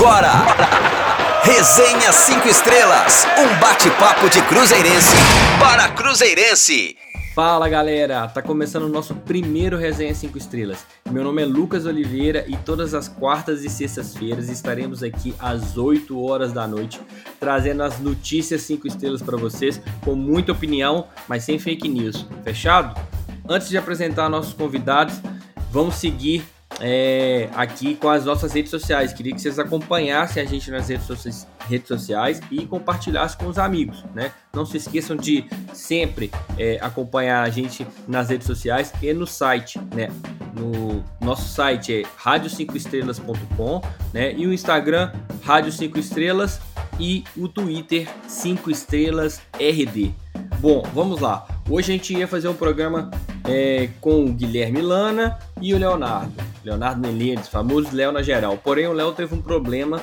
agora. Resenha 5 Estrelas, um bate-papo de Cruzeirense para Cruzeirense. Fala galera, tá começando o nosso primeiro Resenha 5 Estrelas. Meu nome é Lucas Oliveira e todas as quartas e sextas-feiras estaremos aqui às 8 horas da noite trazendo as notícias 5 estrelas para vocês com muita opinião, mas sem fake news. Fechado? Antes de apresentar nossos convidados, vamos seguir é, aqui com as nossas redes sociais. Queria que vocês acompanhassem a gente nas redes, sociais, redes sociais e compartilhassem com os amigos, né? Não se esqueçam de sempre é, acompanhar a gente nas redes sociais e no site, né? No nosso site é rádio5estrelas.com, né? E o Instagram, Rádio 5 Estrelas e o Twitter 5 Estrelas RD. Bom, vamos lá. Hoje a gente ia fazer um programa é, com o Guilherme Lana e o Leonardo. Leonardo Menezes, famoso Léo na geral. Porém, o Léo teve um problema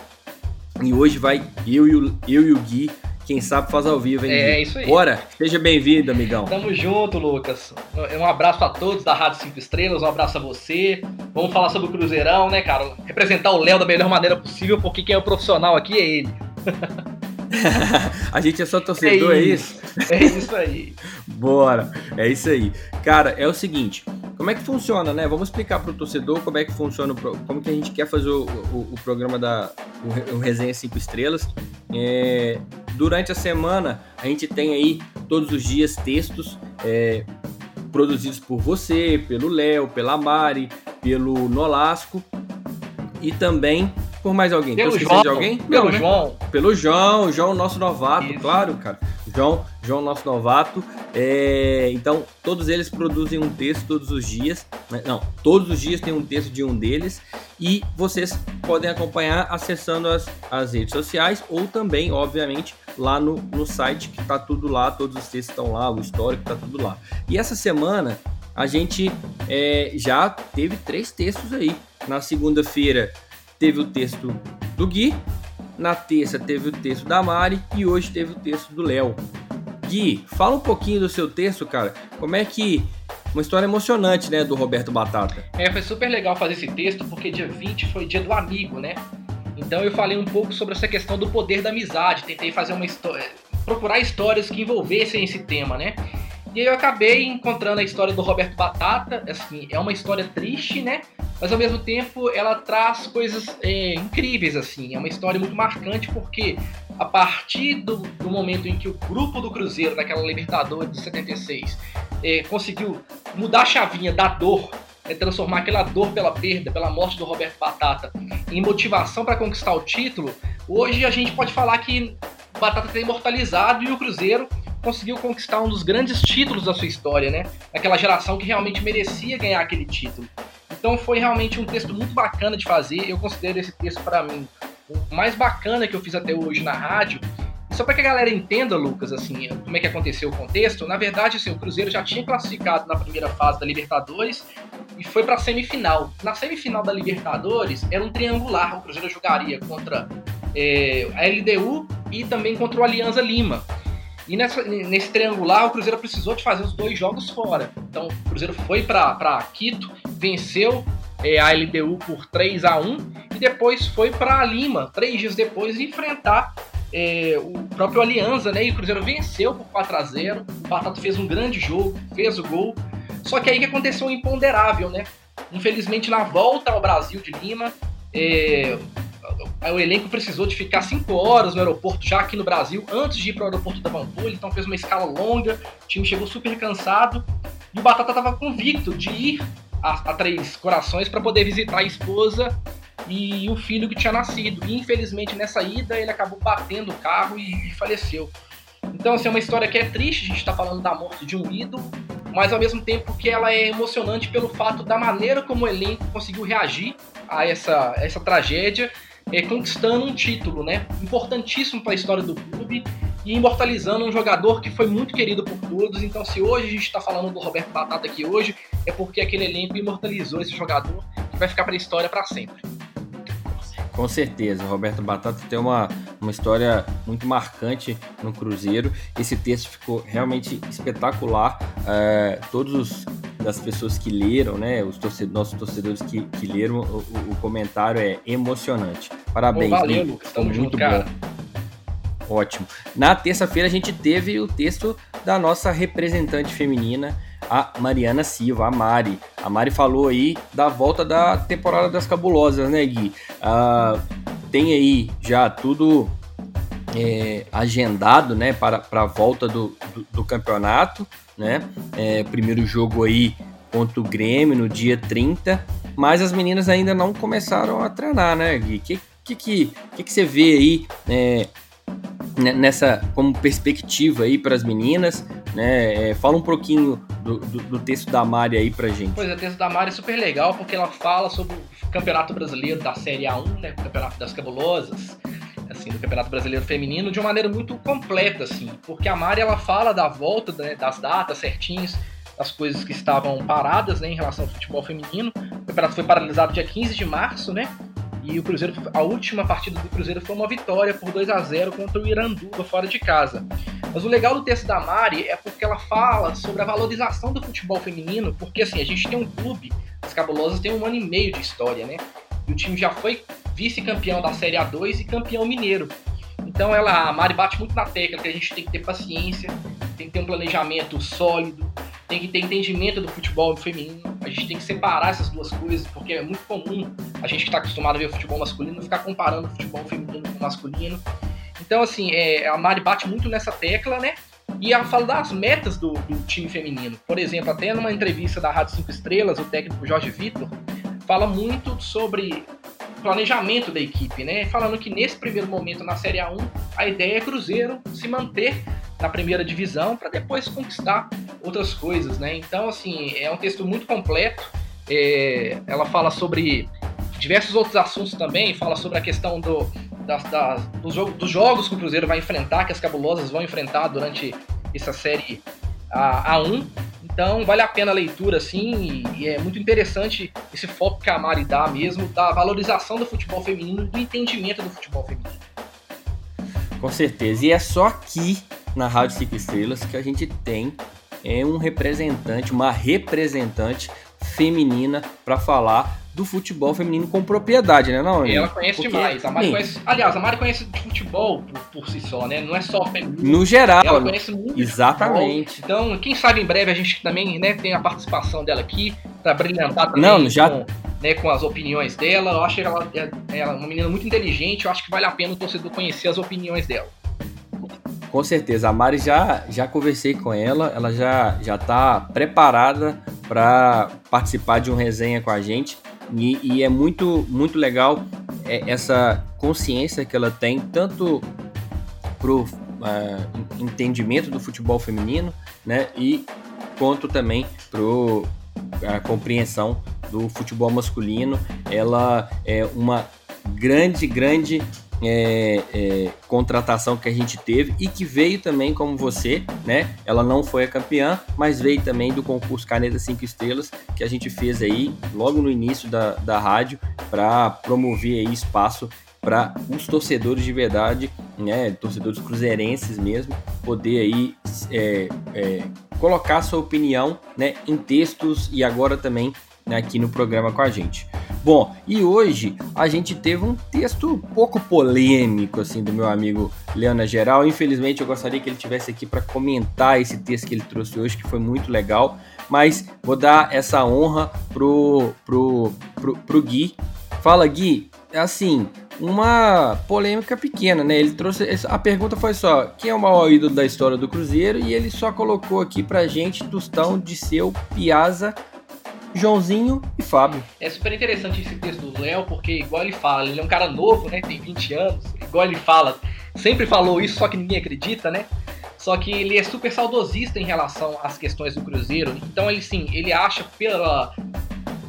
e hoje vai eu e o, eu e o Gui, quem sabe faz ao vivo, hein? É, Gui? isso aí. Bora, seja bem-vindo, amigão. Tamo junto, Lucas. Um abraço a todos da Rádio 5 Estrelas, um abraço a você. Vamos falar sobre o Cruzeirão, né, cara? Representar o Léo da melhor maneira possível, porque quem é o profissional aqui é ele. a gente é só torcedor, é isso? É isso, é isso aí. Bora, é isso aí. Cara, é o seguinte, como é que funciona, né? Vamos explicar para o torcedor como é que funciona, como que a gente quer fazer o, o, o programa da o, o Resenha 5 Estrelas. É, durante a semana, a gente tem aí todos os dias textos é, produzidos por você, pelo Léo, pela Mari, pelo Nolasco e também por mais alguém. Pelo João, de alguém? Pelo Não, né? João. Pelo João, João, nosso novato, Isso. claro, cara. João, João, nosso novato. É, então, todos eles produzem um texto todos os dias. Né? Não, todos os dias tem um texto de um deles. E vocês podem acompanhar acessando as, as redes sociais ou também, obviamente, lá no, no site que tá tudo lá, todos os textos estão lá, o histórico tá tudo lá. E essa semana a gente é, já teve três textos aí. Na segunda-feira teve o texto do Gui, na terça teve o texto da Mari e hoje teve o texto do Léo. Gui, fala um pouquinho do seu texto, cara. Como é que. Uma história emocionante, né, do Roberto Batata. É, foi super legal fazer esse texto, porque dia 20 foi dia do amigo, né? Então eu falei um pouco sobre essa questão do poder da amizade, tentei fazer uma história. procurar histórias que envolvessem esse tema, né? E eu acabei encontrando a história do Roberto Batata, assim, é uma história triste, né? Mas ao mesmo tempo ela traz coisas é, incríveis, assim. É uma história muito marcante porque a partir do, do, momento em que o grupo do Cruzeiro, naquela Libertadores de 76, é, conseguiu mudar a chavinha da dor, é, transformar aquela dor pela perda, pela morte do Roberto Batata, em motivação para conquistar o título, hoje a gente pode falar que Batata está imortalizado e o Cruzeiro conseguiu conquistar um dos grandes títulos da sua história, né? Aquela geração que realmente merecia ganhar aquele título. Então foi realmente um texto muito bacana de fazer. Eu considero esse texto para mim o mais bacana que eu fiz até hoje na rádio. Só para que a galera entenda, Lucas, assim, como é que aconteceu o contexto, na verdade, assim, o Cruzeiro já tinha classificado na primeira fase da Libertadores e foi para a semifinal. Na semifinal da Libertadores era um triangular. O Cruzeiro jogaria contra é, a LDU e também contra o Alianza Lima. E nessa, nesse triangular, o Cruzeiro precisou de fazer os dois jogos fora. Então, o Cruzeiro foi para Quito, venceu é, a LDU por 3 a 1 e depois foi para Lima, três dias depois, enfrentar é, o próprio Alianza, né? E o Cruzeiro venceu por 4 a 0 O Batata fez um grande jogo, fez o gol. Só que aí que aconteceu um imponderável, né? Infelizmente, na volta ao Brasil de Lima, é, o elenco precisou de ficar 5 horas no aeroporto, já aqui no Brasil, antes de ir para o aeroporto da Pampulha, então fez uma escala longa, o time chegou super cansado, e o Batata estava convicto de ir a, a Três Corações para poder visitar a esposa e o filho que tinha nascido. E infelizmente nessa ida ele acabou batendo o carro e, e faleceu. Então, assim, é uma história que é triste, a gente está falando da morte de um ídolo, mas ao mesmo tempo que ela é emocionante pelo fato da maneira como o elenco conseguiu reagir a essa, essa tragédia é, conquistando um título, né? Importantíssimo para a história do clube e imortalizando um jogador que foi muito querido por todos. Então, se hoje a gente está falando do Roberto Batata aqui hoje, é porque aquele elenco imortalizou esse jogador que vai ficar para a história para sempre. Com certeza, Roberto Batata tem uma, uma história muito marcante no Cruzeiro. Esse texto ficou realmente espetacular. É, todos os das pessoas que leram, né? Os torcedores, nossos torcedores que, que leram, o, o, comentário é emocionante. Parabéns, Pô, valeu, Lucas. Tamo muito junto, cara. Ótimo. Na terça-feira a gente teve o texto da nossa representante feminina, a Mariana Silva, a Mari. A Mari falou aí da volta da temporada das cabulosas, né, Gui? Ah, tem aí já tudo é, agendado, né, para, para a volta do, do, do campeonato, né? É, primeiro jogo aí contra o Grêmio no dia 30, mas as meninas ainda não começaram a treinar, né, Gui? O que, que, que, que, você vê aí é, nessa como perspectiva aí para as meninas, né? É, fala um pouquinho do, do, do, texto da Mari aí pra gente. Pois é, o texto da Mari é super legal porque ela fala sobre o Campeonato Brasileiro da Série A1, né? O Campeonato das Cabulosas, assim, do Campeonato Brasileiro Feminino de uma maneira muito completa, assim, porque a Mari ela fala da volta né, das datas certinhos, das coisas que estavam paradas, né, em relação ao futebol feminino. O campeonato foi paralisado dia 15 de março, né? E o Cruzeiro, a última partida do Cruzeiro foi uma vitória por 2 a 0 contra o Iranduba fora de casa. Mas o legal do texto da Mari é porque ela fala sobre a valorização do futebol feminino, porque assim, a gente tem um clube, as Cabulosas tem um ano e meio de história, né? E o time já foi vice-campeão da Série A2 e campeão mineiro. Então ela, a Mari bate muito na tecla que a gente tem que ter paciência, tem que ter um planejamento sólido, tem que ter entendimento do futebol feminino. A gente tem que separar essas duas coisas, porque é muito comum a gente que está acostumado a ver o futebol masculino ficar comparando o futebol feminino com o masculino. Então, assim, é, a Mari bate muito nessa tecla, né? E ela fala das metas do, do time feminino. Por exemplo, até numa entrevista da Rádio 5 Estrelas, o técnico Jorge Vitor fala muito sobre planejamento da equipe, né? Falando que nesse primeiro momento na Série A1, a ideia é Cruzeiro se manter na primeira divisão para depois conquistar outras coisas, né? Então, assim, é um texto muito completo. É, ela fala sobre diversos outros assuntos também, fala sobre a questão do, das, das, dos, jogo, dos jogos que o Cruzeiro vai enfrentar, que as cabulosas vão enfrentar durante essa série A, A1. Então vale a pena a leitura, assim, e é muito interessante esse foco que a Mari dá mesmo, da valorização do futebol feminino e do entendimento do futebol feminino. Com certeza. E é só aqui na Rádio Cinco Estrelas que a gente tem é, um representante, uma representante feminina para falar do futebol feminino com propriedade, né? Não, ela conhece Porque, demais. A Mari conhece, aliás, a Mari conhece futebol por, por, si só, né? Não é só feminino. No geral. Ela conhece muito Exatamente. Então, quem sabe em breve a gente também né, tem a participação dela aqui para brilhantar também. Não, já. Com, né, com as opiniões dela. Eu acho que ela é, é uma menina muito inteligente. Eu acho que vale a pena o torcedor conhecer as opiniões dela. Com certeza, a Mari já, já conversei com ela, ela já já está preparada para participar de um resenha com a gente e, e é muito muito legal é, essa consciência que ela tem tanto pro uh, entendimento do futebol feminino, né, e quanto também pro a compreensão do futebol masculino. Ela é uma grande grande é, é, contratação que a gente teve e que veio também como você, né? Ela não foi a campeã, mas veio também do concurso Caneta 5 Estrelas que a gente fez aí logo no início da, da rádio para promover aí espaço para os torcedores de verdade, né? Torcedores cruzeirenses mesmo, poder aí é, é, colocar sua opinião, né? Em textos e agora também né, aqui no programa com a gente. Bom, e hoje a gente teve um texto um pouco polêmico assim do meu amigo Leana Geral. Infelizmente eu gostaria que ele tivesse aqui para comentar esse texto que ele trouxe hoje, que foi muito legal. Mas vou dar essa honra pro, pro, pro, pro Gui. Fala, Gui. É assim, uma polêmica pequena, né? Ele trouxe. A pergunta foi só: quem é o maior ídolo da história do Cruzeiro? E ele só colocou aqui pra gente Tostão de seu Piazza Joãozinho e Fábio. É super interessante esse texto do Léo, porque igual ele fala, ele é um cara novo, né? Tem 20 anos, igual ele fala, sempre falou isso, só que ninguém acredita, né? Só que ele é super saudosista em relação às questões do Cruzeiro. Então ele sim, ele acha pela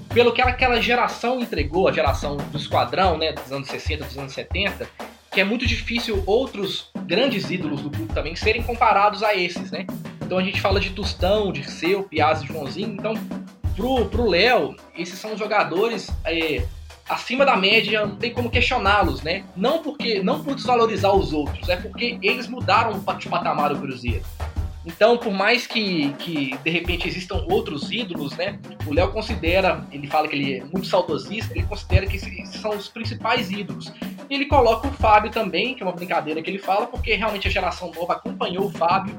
pelo que aquela geração entregou, a geração do esquadrão, né, dos anos 60, dos anos 70, que é muito difícil outros grandes ídolos do clube também serem comparados a esses, né? Então a gente fala de Tostão, de Seu, Piazzi, Joãozinho, então pro, Léo, esses são jogadores é, acima da média, não tem como questioná-los, né? Não porque não por desvalorizar os outros, é porque eles mudaram de patamar o Cruzeiro. Então, por mais que, que de repente existam outros ídolos, né? O Léo considera, ele fala que ele é muito saudosista, ele considera que esses são os principais ídolos. E ele coloca o Fábio também, que é uma brincadeira que ele fala, porque realmente a geração nova acompanhou o Fábio,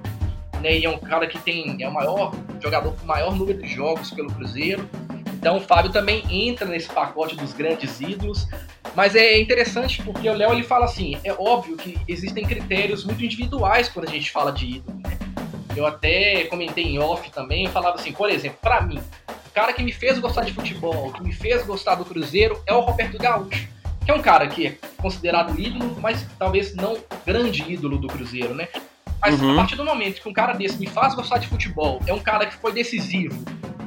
né? E é um cara que tem é o maior jogador com o maior número de jogos pelo Cruzeiro. Então o Fábio também entra nesse pacote dos grandes ídolos. Mas é interessante porque o Léo ele fala assim: é óbvio que existem critérios muito individuais quando a gente fala de ídolo. Né? Eu até comentei em off também, eu falava assim, por exemplo, para mim, o cara que me fez gostar de futebol, que me fez gostar do Cruzeiro é o Roberto Gaúcho, que é um cara que é considerado ídolo, mas talvez não grande ídolo do Cruzeiro, né? Mas uhum. a partir do momento que um cara desse me faz gostar de futebol, é um cara que foi decisivo,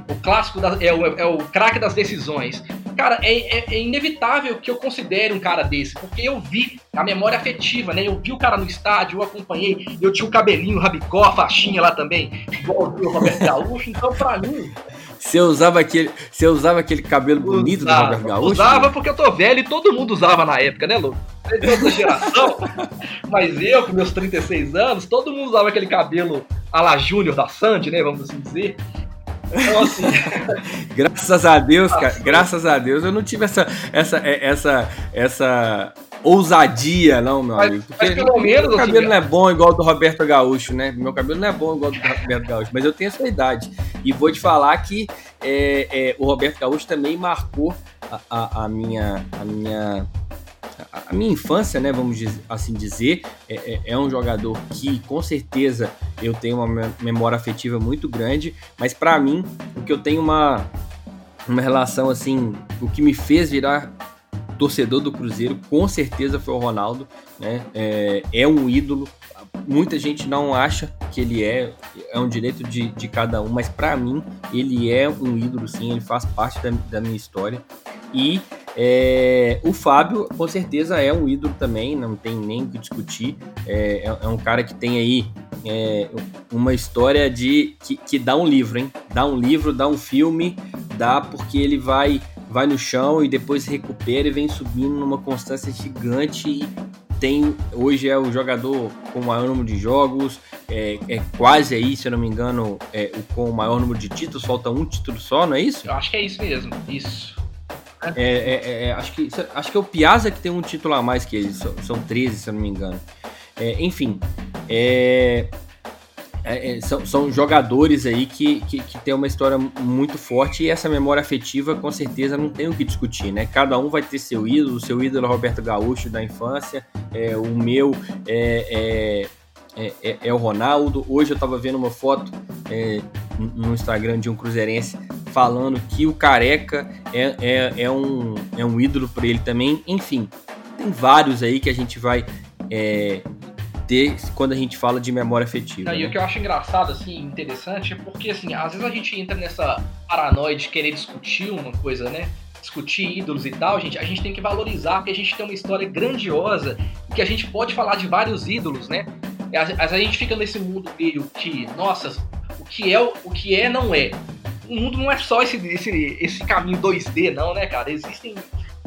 o clássico da, é o, é o craque das decisões. Cara, é, é, é, inevitável que eu considere um cara desse, porque eu vi a memória afetiva, né? Eu vi o cara no estádio, eu acompanhei, eu tinha o cabelinho, o rabicó, a faixinha lá também, igual o Roberto Gaúcho, então pra mim. Você usava aquele, você usava aquele cabelo bonito usava, do Roberto Gaúcho? Usava porque eu tô velho e todo mundo usava na época, né, Lu? de outra geração, mas eu, com meus 36 anos, todo mundo usava aquele cabelo a la Júnior da Sandy, né? Vamos assim dizer. Então, assim. graças a Deus, cara, graças a Deus, eu não tive essa, essa, é, essa, essa ousadia, não, meu mas, amigo. Porque mas pelo menos. Meu cabelo assim, não é bom igual o do Roberto Gaúcho, né? Meu cabelo não é bom igual o do Roberto Gaúcho, mas eu tenho essa idade. E vou te falar que é, é, o Roberto Gaúcho também marcou a, a, a minha. A minha a minha infância, né, vamos assim dizer, é, é, é, um jogador que com certeza eu tenho uma memória afetiva muito grande, mas para mim o que eu tenho uma uma relação assim, o que me fez virar torcedor do Cruzeiro com certeza foi o Ronaldo, né? É, é um ídolo. Muita gente não acha que ele é, é um direito de, de cada um, mas para mim ele é um ídolo sim, ele faz parte da, da minha história. E é, o Fábio, com certeza, é um ídolo também, não tem nem o que discutir. É, é, é um cara que tem aí é, uma história de que, que dá um livro, hein? Dá um livro, dá um filme, dá porque ele vai vai no chão e depois recupera e vem subindo numa constância gigante e tem hoje é o jogador com o maior número de jogos, é, é quase aí, se eu não me engano, é, o com o maior número de títulos, falta um título só, não é isso? Eu acho que é isso mesmo, isso. É, é, é, acho, que, acho que é o Piazza que tem um título a mais que ele, são, são 13, se eu não me engano. É, enfim, é, é, são, são, jogadores aí que, que, que tem uma história muito forte e essa memória afetiva com certeza não tem o que discutir, né? Cada um vai ter seu ídolo, seu ídolo é Roberto Gaúcho da infância, é, o meu é, é, é, é o Ronaldo. Hoje eu estava vendo uma foto no Instagram de um cruzeirense falando que o Careca é, é, é, um, é um ídolo para ele também. Enfim, tem vários aí que a gente vai é, ter quando a gente fala de memória afetiva. Não, né? E o que eu acho engraçado, assim, interessante, é porque, assim, às vezes a gente entra nessa paranoia de querer discutir uma coisa, né? Discutir ídolos e tal, gente, a gente tem que valorizar que a gente tem uma história grandiosa e que a gente pode falar de vários ídolos, né? Às vezes a gente fica nesse mundo meio que, nossa, o que é, o que é não é o mundo não é só esse, esse, esse caminho 2D, não, né, cara? Existem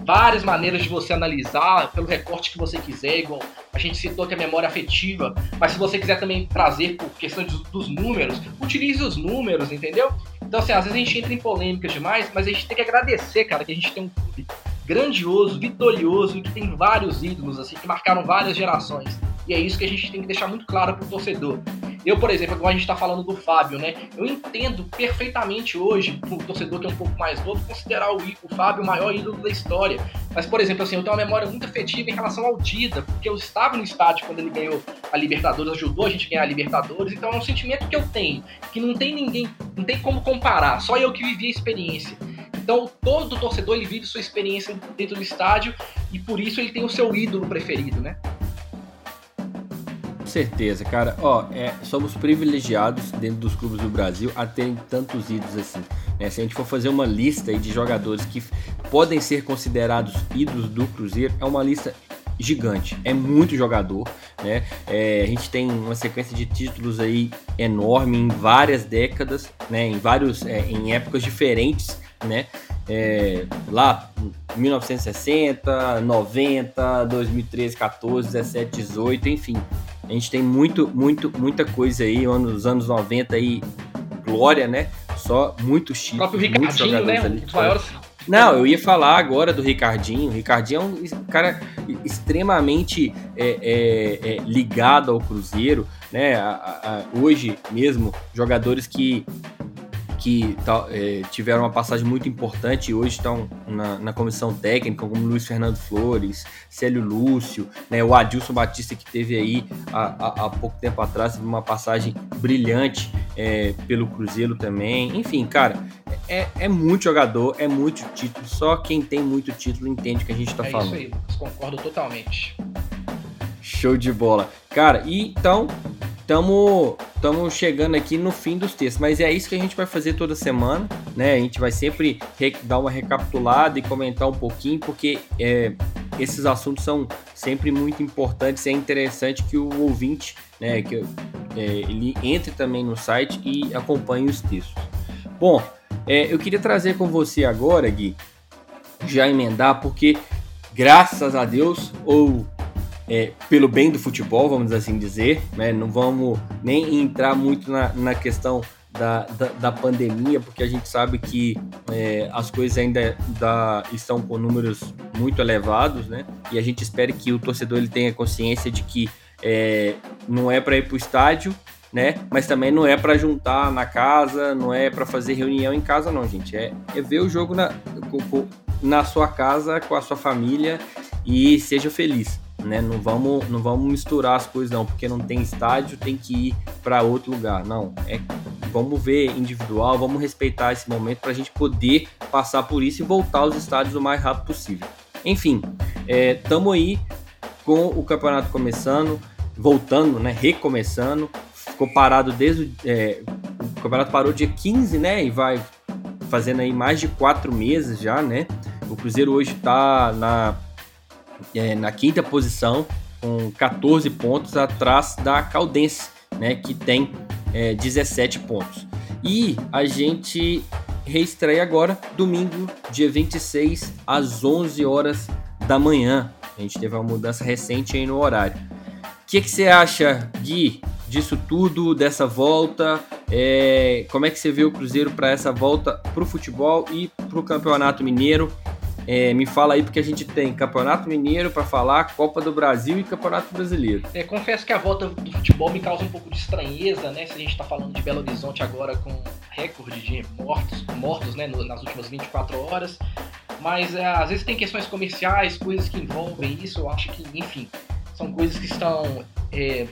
várias maneiras de você analisar pelo recorte que você quiser, igual a gente citou que é memória afetiva, mas se você quiser também trazer por questão dos, dos números, utilize os números, entendeu? Então, assim, às vezes a gente entra em polêmicas demais, mas a gente tem que agradecer, cara, que a gente tem um clube grandioso, vitorioso e que tem vários ídolos, assim, que marcaram várias gerações. E é isso que a gente tem que deixar muito claro pro torcedor. Eu, por exemplo, agora a gente está falando do Fábio, né? Eu entendo perfeitamente hoje, o torcedor que é um pouco mais novo, considerar o, o Fábio o maior ídolo da história. Mas, por exemplo, assim, eu tenho uma memória muito afetiva em relação ao Dida, porque eu estava no estádio quando ele ganhou a Libertadores, ajudou a gente a ganhar a Libertadores, então é um sentimento que eu tenho, que não tem ninguém, não tem como comparar, só eu que vivi a experiência. Então, todo torcedor ele vive sua experiência dentro do estádio e por isso ele tem o seu ídolo preferido, né? Certeza, cara. Ó, é, somos privilegiados dentro dos clubes do Brasil a terem tantos ídolos assim. Né? Se a gente for fazer uma lista de jogadores que podem ser considerados ídolos do Cruzeiro, é uma lista gigante, é muito jogador, né? É, a gente tem uma sequência de títulos aí enorme em várias décadas, né? Em vários, é, em épocas diferentes, né? É, lá 1960, 90, 2013, 14, 17, 18, enfim, A gente tem muito, muito, muita coisa aí, nos anos 90 aí, glória, né? Só muitos títulos. O próprio Ricardinho, né? Ali, um maiores não, eu ia falar agora do Ricardinho. O Ricardinho é um cara extremamente é, é, é, ligado ao Cruzeiro, né? A, a, hoje mesmo, jogadores que que é, tiveram uma passagem muito importante e hoje estão na, na, comissão técnica, como Luiz Fernando Flores, Célio Lúcio, né, o Adilson Batista, que teve aí há, há pouco tempo atrás, uma passagem brilhante é, pelo Cruzeiro também. Enfim, cara, é, é muito jogador, é muito título. Só quem tem muito título entende o que a gente está é falando. É isso aí, Lucas, concordo totalmente. Show de bola. Cara, e então estamos chegando aqui no fim dos textos, mas é isso que a gente vai fazer toda semana, né? A gente vai sempre dar uma recapitulada e comentar um pouquinho, porque é, esses assuntos são sempre muito importantes. É interessante que o ouvinte, né, que é, ele entre também no site e acompanhe os textos. Bom, é, eu queria trazer com você agora, Gui, já emendar, porque graças a Deus, ou é, pelo bem do futebol, vamos assim dizer, né? não vamos nem entrar muito na, na questão da, da, da, pandemia, porque a gente sabe que é, as coisas ainda da, estão com números muito elevados, né? E a gente espera que o torcedor ele tenha consciência de que é, não é para ir para o estádio, né? Mas também não é para juntar na casa, não é para fazer reunião em casa, não, gente. É, é ver o jogo na, na sua casa, com a sua família e seja feliz né? Não vamos, não vamos misturar as coisas não, porque não tem estádio, tem que ir para outro lugar. Não, é vamos ver individual, vamos respeitar esse momento para a gente poder passar por isso e voltar aos estádios o mais rápido possível. Enfim, estamos é, aí com o campeonato começando, voltando, né? Recomeçando. Ficou parado desde é, o campeonato parou dia 15, né? E vai fazendo aí mais de quatro meses já, né? O Cruzeiro hoje está na é, na quinta posição, com 14 pontos, atrás da Caldense, né, que tem é, 17 pontos. E a gente reestreia agora, domingo, dia 26, às 11 horas da manhã. A gente teve uma mudança recente aí no horário. O que, que você acha, Gui, disso tudo, dessa volta? É, como é que você vê o Cruzeiro para essa volta para o futebol e para o Campeonato Mineiro? É, me fala aí, porque a gente tem Campeonato Mineiro para falar, Copa do Brasil e Campeonato Brasileiro. É, confesso que a volta do futebol me causa um pouco de estranheza, né? Se a gente está falando de Belo Horizonte agora com recorde de mortos, mortos né, nas últimas 24 horas. Mas é, às vezes tem questões comerciais, coisas que envolvem isso. Eu acho que, enfim, são coisas que estão é,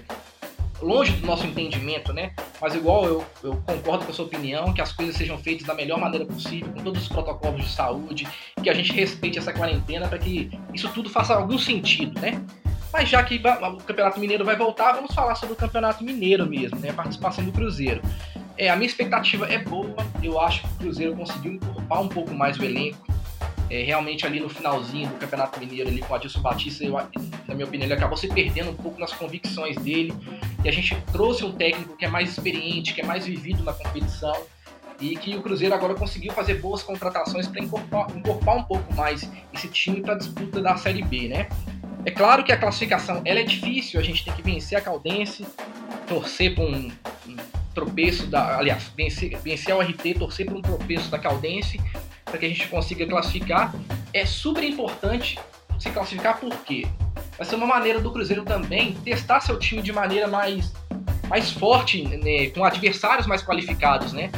longe do nosso entendimento, né? Mas igual eu, eu concordo com a sua opinião, que as coisas sejam feitas da melhor maneira possível, com todos os protocolos de saúde, que a gente respeite essa quarentena para que isso tudo faça algum sentido, né? Mas já que o Campeonato Mineiro vai voltar, vamos falar sobre o Campeonato Mineiro mesmo, né? A participação do Cruzeiro. É, a minha expectativa é boa, eu acho que o Cruzeiro conseguiu encorpar um pouco mais o elenco, é, realmente ali no finalzinho do Campeonato Mineiro, ali com o Adilson Batista, eu, na minha opinião, ele acabou se perdendo um pouco nas convicções dele. E a gente trouxe um técnico que é mais experiente, que é mais vivido na competição. E que o Cruzeiro agora conseguiu fazer boas contratações para encorpar, encorpar um pouco mais esse time para a disputa da Série B, né? É claro que a classificação ela é difícil, a gente tem que vencer a Caldense, torcer por um, um tropeço da. Aliás, vencer, vencer o RT, torcer por um tropeço da Caldense para que a gente consiga classificar. É super importante se classificar porque vai ser uma maneira do Cruzeiro também testar seu time de maneira mais, mais forte, né, com adversários mais qualificados, né?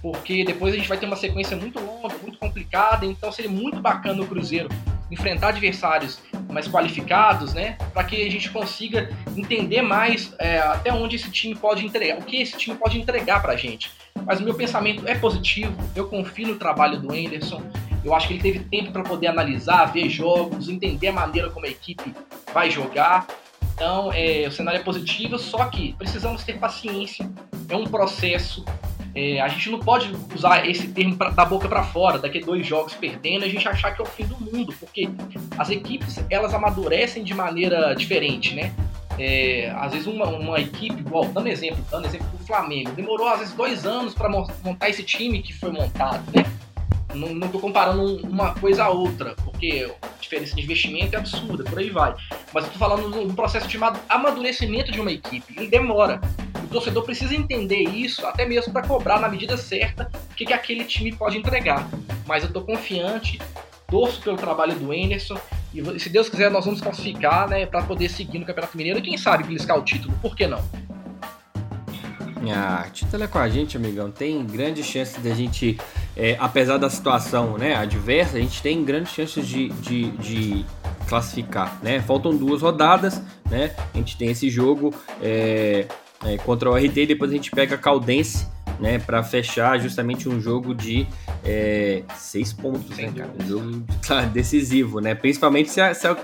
Porque depois a gente vai ter uma sequência muito longa, muito complicada, então seria muito bacana o Cruzeiro enfrentar adversários mais qualificados, né? Para que a gente consiga entender mais é, até onde esse time pode entregar, o que esse time pode entregar para a gente. Mas o meu pensamento é positivo, eu confio no trabalho do Anderson. Eu acho que ele teve tempo para poder analisar, ver jogos, entender a maneira como a equipe vai jogar. Então, é, o cenário é positivo, só que precisamos ter paciência. É um processo. É, a gente não pode usar esse termo pra, da boca para fora, daqui a dois jogos perdendo, a gente achar que é o fim do mundo, porque as equipes elas amadurecem de maneira diferente, né? É, às vezes uma, uma equipe, igual, dando exemplo, dando exemplo do Flamengo, demorou às vezes dois anos para montar esse time que foi montado, né? Não, estou comparando uma coisa a outra, porque a diferença de investimento é absurda, por aí vai. Mas eu tô falando no processo de amadurecimento de uma equipe. Ele demora. O torcedor precisa entender isso, até mesmo para cobrar na medida certa o que, que aquele time pode entregar. Mas eu tô confiante, torço pelo trabalho do Anderson. E se Deus quiser, nós vamos classificar, né, para poder seguir no Campeonato Mineiro e quem sabe beliscar o título, por que não? Ah, título é com a gente, amigão. Tem grande chance de a gente, é, apesar da situação né, adversa, a gente tem grandes chances de, de, de, classificar. Né? Faltam duas rodadas, né? A gente tem esse jogo é, é, contra o RT e depois a gente pega a Caldense né, para fechar justamente um jogo de é, seis pontos, né, cara? Um jogo tá, decisivo, né? Principalmente se a, se a,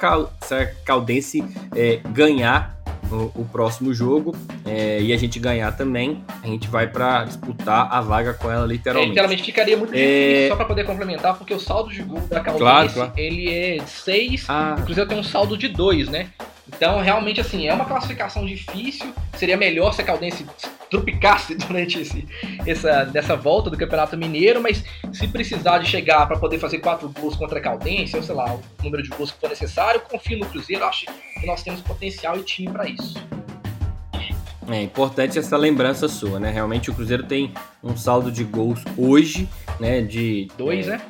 se a Caldense é, ganhar o, o próximo jogo é, e a gente ganhar também, a gente vai para disputar a vaga com ela literalmente. É, literalmente ficaria muito difícil, é... só para poder complementar, porque o saldo de gol da Caldense, claro, claro. ele é de 6, ah. inclusive tem um saldo de 2, né? Então, realmente, assim, é uma classificação difícil. Seria melhor se a Caldense trupicasse durante esse, essa, dessa volta do Campeonato Mineiro, mas se precisar de chegar para poder fazer quatro gols contra a Caldense, ou sei lá, o número de gols que for necessário, confio no Cruzeiro, acho nós temos potencial e time para isso. É importante essa lembrança sua, né? Realmente o Cruzeiro tem um saldo de gols hoje, né? De dois, é, né?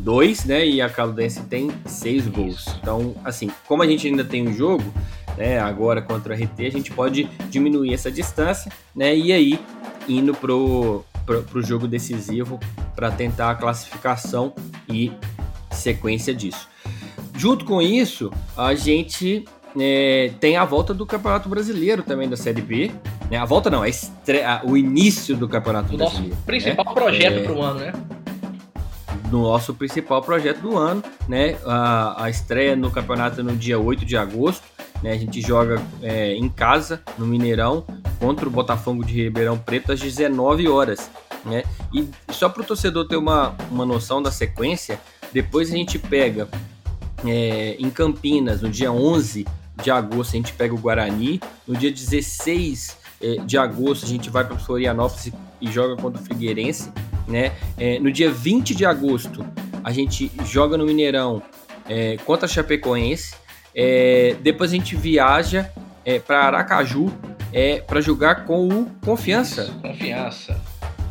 Dois, né? E a Caldense tem seis gols. Então, assim, como a gente ainda tem um jogo, né, agora contra o RT, a gente pode diminuir essa distância, né, e aí indo pro, pro, pro jogo decisivo para tentar a classificação e sequência disso. Junto com isso, a gente é, tem a volta do Campeonato Brasileiro também da Série B. Né? A volta não, a estreia, o início do Campeonato o Brasileiro. Nosso principal né? projeto é, para o ano, né? No nosso principal projeto do ano, né? A, a estreia no campeonato no dia 8 de agosto. Né? A gente joga é, em casa, no Mineirão, contra o Botafogo de Ribeirão Preto às 19 horas. Né? E só para o torcedor ter uma, uma noção da sequência, depois a gente pega é, em Campinas, no dia 11 de agosto, a gente pega o Guarani, no dia 16 é, de agosto, a gente vai para Florianópolis e joga contra o Figueirense. Né? É, no dia 20 de agosto, a gente joga no Mineirão é, contra a Chapecoense. É, depois a gente viaja é, para Aracaju é, para jogar com o Confiança. Confiança.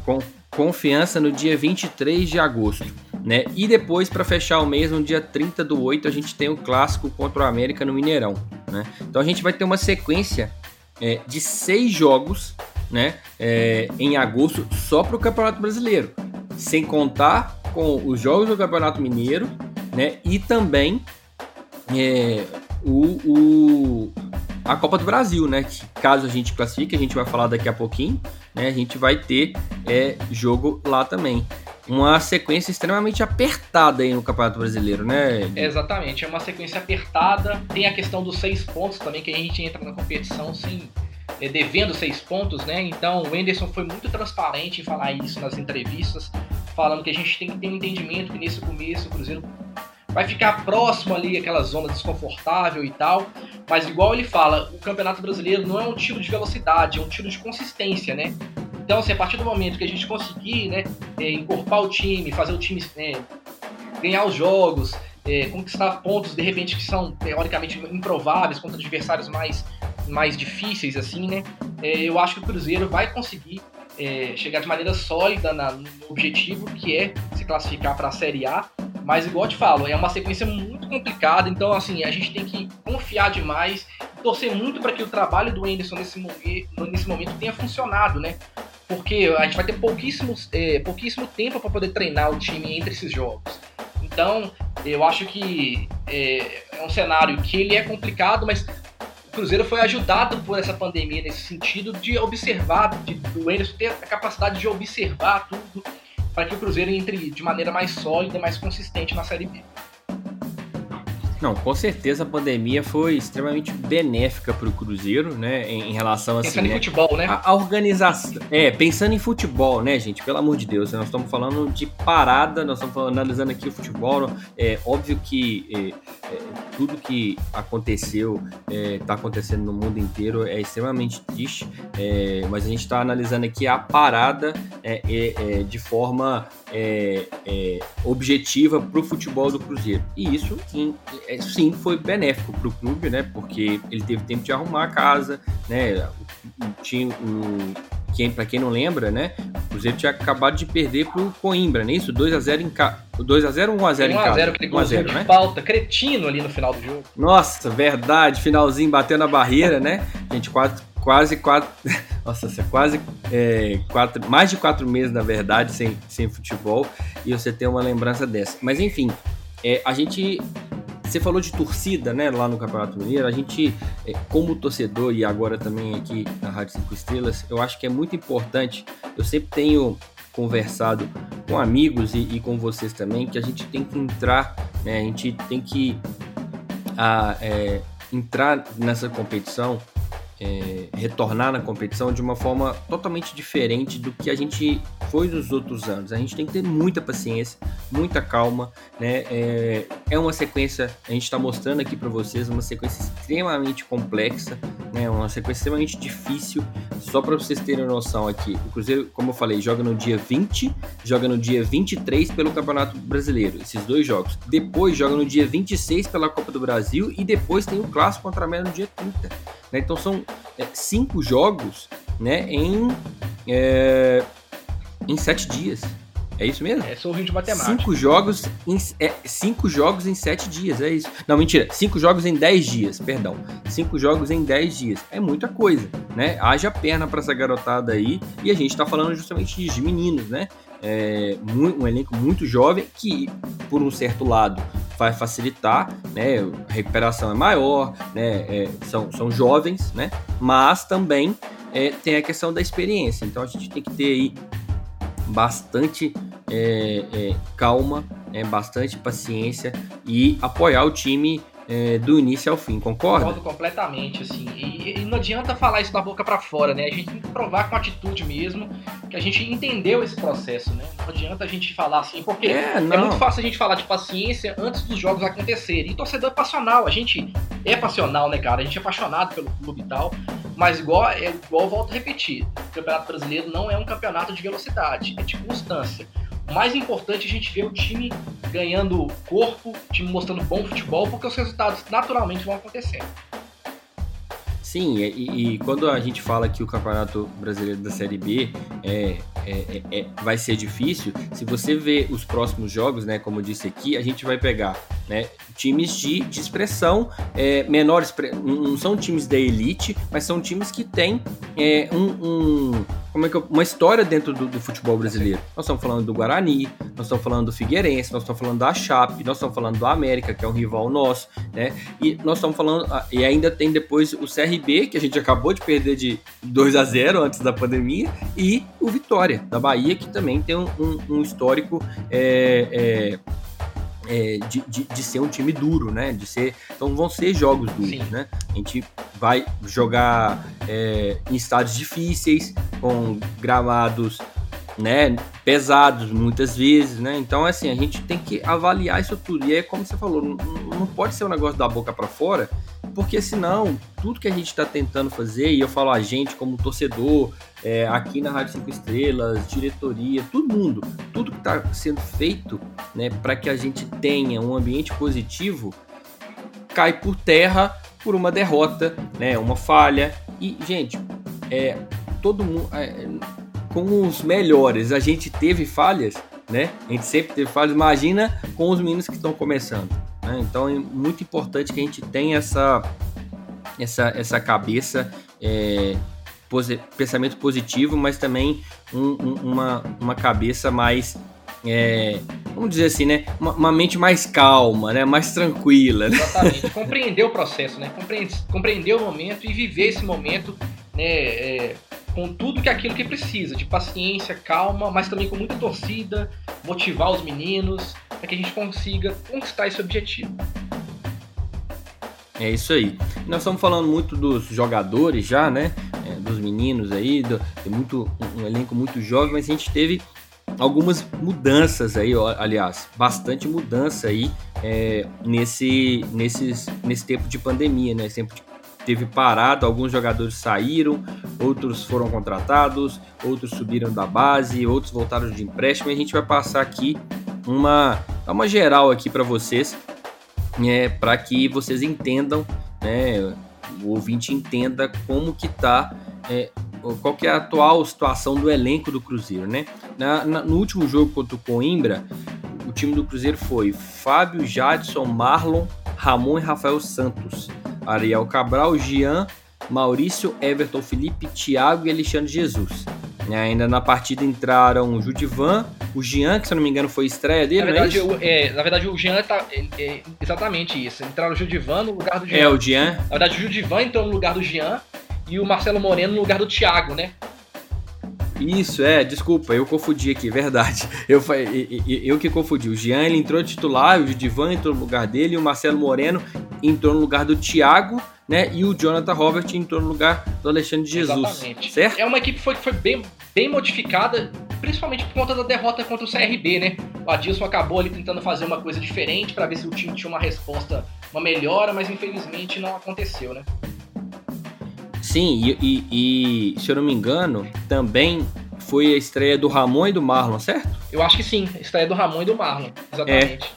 Com Confiança no dia 23 de agosto. Né? E depois, para fechar o mês, no dia 30 do 8, a gente tem o clássico contra o América no Mineirão. Né? Então a gente vai ter uma sequência é, de seis jogos né, é, em agosto só para o Campeonato Brasileiro, sem contar com os jogos do Campeonato Mineiro né, e também é, o, o, a Copa do Brasil, né? Que caso a gente classifique, a gente vai falar daqui a pouquinho, né? A gente vai ter é, jogo lá também. Uma sequência extremamente apertada aí no Campeonato Brasileiro, né? exatamente, é uma sequência apertada. Tem a questão dos seis pontos também, que a gente entra na competição sem é, devendo seis pontos, né? Então o Enderson foi muito transparente em falar isso nas entrevistas, falando que a gente tem que ter um entendimento que nesse começo o Cruzeiro vai ficar próximo ali aquela zona desconfortável e tal, mas igual ele fala, o Campeonato Brasileiro não é um tiro de velocidade, é um tiro de consistência, né? Então, assim, a partir do momento que a gente conseguir, né, é, encorpar o time, fazer o time é, ganhar os jogos, é, conquistar pontos de repente que são teoricamente improváveis contra adversários mais, mais difíceis, assim, né? É, eu acho que o Cruzeiro vai conseguir é, chegar de maneira sólida na, no objetivo que é se classificar para a Série A mas, igual eu te falo, é uma sequência muito complicada, então, assim, a gente tem que confiar demais, torcer muito para que o trabalho do Anderson nesse, momento, nesse momento tenha funcionado, né? Porque a gente vai ter pouquíssimos, é, pouquíssimo tempo para poder treinar o time entre esses jogos. Então, eu acho que é, é um cenário que ele é complicado, mas o Cruzeiro foi ajudado por essa pandemia nesse sentido de observar, de, do Anderson ter a capacidade de observar tudo para que o Cruzeiro entre de maneira mais sólida, mais consistente na Série B. Não, com certeza a pandemia foi extremamente benéfica para o Cruzeiro, né? Em, em relação assim, pensando né? em futebol, né? A, a, organização. É, pensando em futebol, né, gente? Pelo amor de Deus, nós estamos falando de parada, nós estamos falando, analisando aqui o futebol. É óbvio que é, é, tudo que aconteceu, está é, acontecendo no mundo inteiro, é extremamente triste, é, mas a gente está analisando aqui a parada é, de forma objetiva para o futebol do Cruzeiro. E isso, sim, sim foi benéfico para o clube, né? Porque ele teve tempo de arrumar a casa, né? Tinha o quem, para quem não lembra, né? O Cruzeiro tinha acabado de perder pro Coimbra, não é isso? 2 a 0 em casa. 2 a 0 ou 1 a 0 em casa? 1 a 0 aquele golzinho de né? falta, cretino ali no final do jogo. Nossa, verdade, finalzinho bateu na barreira, né? Gente, quase quase quatro, nossa, quase é, quatro, mais de quatro meses na verdade sem, sem futebol e você tem uma lembrança dessa. Mas enfim, é, a gente você falou de torcida, né, lá no Campeonato Mineiro. A gente, é, como torcedor e agora também aqui na Rádio 5 Estrelas, eu acho que é muito importante. Eu sempre tenho conversado com amigos e, e com vocês também que a gente tem que entrar, né, a gente tem que a, é, entrar nessa competição é, retornar na competição de uma forma totalmente diferente do que a gente foi nos outros anos. A gente tem que ter muita paciência, muita calma, né? É, é uma sequência, a gente está mostrando aqui para vocês, uma sequência extremamente complexa, né? Uma sequência extremamente difícil. Só para vocês terem noção aqui, o Cruzeiro, como eu falei, joga no dia 20, joga no dia 23 pelo Campeonato Brasileiro, esses dois jogos. Depois joga no dia 26 pela Copa do Brasil e depois tem o clássico contra a Meta no dia 30. Né? Então são é, cinco jogos né, em, é, em sete dias. É isso mesmo? É, sou de matemática. Cinco jogos, em, é, cinco jogos em sete dias, é isso. Não, mentira. Cinco jogos em dez dias, perdão. Cinco jogos em dez dias. É muita coisa, né? Haja perna para essa garotada aí. E a gente tá falando justamente de meninos, né? É, um elenco muito jovem que, por um certo lado, vai facilitar, né? A recuperação é maior, né? É, são, são jovens, né? Mas também é, tem a questão da experiência. Então a gente tem que ter aí bastante é, é, calma, é, bastante paciência e apoiar o time é, do início ao fim, concorda? Concordo completamente, assim. E, e, não adianta falar isso da boca para fora, né? A gente tem que provar com atitude mesmo que a gente entendeu esse processo, né? Não adianta a gente falar assim, porque é, é muito fácil a gente falar de paciência antes dos jogos acontecerem. E torcedor é passional, a gente é passional, né, cara? A gente é apaixonado pelo clube e tal. Mas igual, é, igual volto a repetir, o Campeonato Brasileiro não é um campeonato de velocidade, é de constância. O mais importante é a gente ver o time ganhando corpo, o time mostrando bom futebol, porque os resultados naturalmente vão acontecendo. Sim, e, e, quando a gente fala que o Campeonato Brasileiro da Série B é, é, é, é, vai ser difícil, se você vê os próximos jogos, né, como eu disse aqui, a gente vai pegar né, times de, de expressão é, menores, não são times da elite, mas são times que têm é, um, um, como é que eu, uma história dentro do, do, futebol brasileiro. Nós estamos falando do Guarani, nós estamos falando do Figueirense, nós estamos falando da Chape, nós estamos falando do América, que é um rival nosso, né? E nós estamos falando, ah, e ainda tem depois o CRB, que a gente acabou de perder de 2 a 0 antes da pandemia, e o Vitória, da Bahia, que também tem um, um, um histórico é, é, é, de, de, de, ser um time duro, né? De ser, então vão ser jogos duros, Sim. né? A gente vai jogar é, em estádios difíceis, com gramados né, pesados muitas vezes, né? Então, assim, a gente tem que avaliar isso tudo. E é como você falou, não, não pode ser um negócio da boca para fora, porque senão tudo que a gente está tentando fazer, e eu falo a gente como torcedor, é, aqui na Rádio 5 Estrelas, diretoria, todo mundo, tudo que está sendo feito né, para que a gente tenha um ambiente positivo cai por terra por uma derrota, né, uma falha. E, gente, é, todo mundo. É, com os melhores a gente teve falhas, né? A gente sempre teve falhas. Imagina com os meninos que estão começando. Né? Então é muito importante que a gente tenha essa, essa, essa cabeça, é, pensamento positivo, mas também um, um, uma, uma cabeça mais é, vamos dizer assim, né? Uma, uma, mente mais calma, né? Mais tranquila. Né? Exatamente. Compreender o processo, né? Compreender, compreender o momento e viver esse momento, né? É, com tudo que é aquilo que precisa, de paciência, calma, mas também com muita torcida, motivar os meninos, para que a gente consiga conquistar esse objetivo. É isso aí. Nós estamos falando muito dos jogadores já, né? É, dos meninos aí, do, tem muito, um elenco muito jovem, mas a gente teve algumas mudanças aí, ó, aliás, bastante mudança aí é, nesse, nesses, nesse tempo de pandemia, né? Esse tempo de teve parado, alguns jogadores saíram, outros foram contratados, outros subiram da base, outros voltaram de empréstimo. E a gente vai passar aqui uma, uma geral aqui para vocês, é, para que vocês entendam, né, o ouvinte entenda como que tá, é, qual que é a atual situação do elenco do Cruzeiro, né? Na, na, no último jogo contra o Coimbra, o time do Cruzeiro foi Fábio, Jadson, Marlon, Ramon e Rafael Santos, Ariel Cabral, Jean, Maurício, Everton, Felipe, Thiago e Alexandre Jesus. E ainda na partida entraram o Judivan, o Jean, que se eu não me engano foi estreia dele, na é verdade, é o, é, na verdade o Jean tá. É, é exatamente isso. Entraram o Judivan no lugar do Jean. É, o Jean. Na verdade, o Judivan entrou no lugar do Jean e o Marcelo Moreno no lugar do Thiago, né? Isso, é, desculpa, eu confundi aqui, verdade. Eu, eu, eu que confundi. O Jean ele entrou titular, o Judivan entrou no lugar dele o Marcelo Moreno entrou no lugar do Thiago né? E o Jonathan Robert entrou no lugar do Alexandre Jesus. Exatamente. Certo? É uma equipe que foi, foi bem, bem modificada, principalmente por conta da derrota contra o CRB, né? O Adilson acabou ali tentando fazer uma coisa diferente para ver se o time tinha uma resposta, uma melhora, mas infelizmente não aconteceu, né? Sim, e, e, e se eu não me engano, também foi a estreia do Ramon e do Marlon, certo? Eu acho que sim, a estreia do Ramon e do Marlon, exatamente.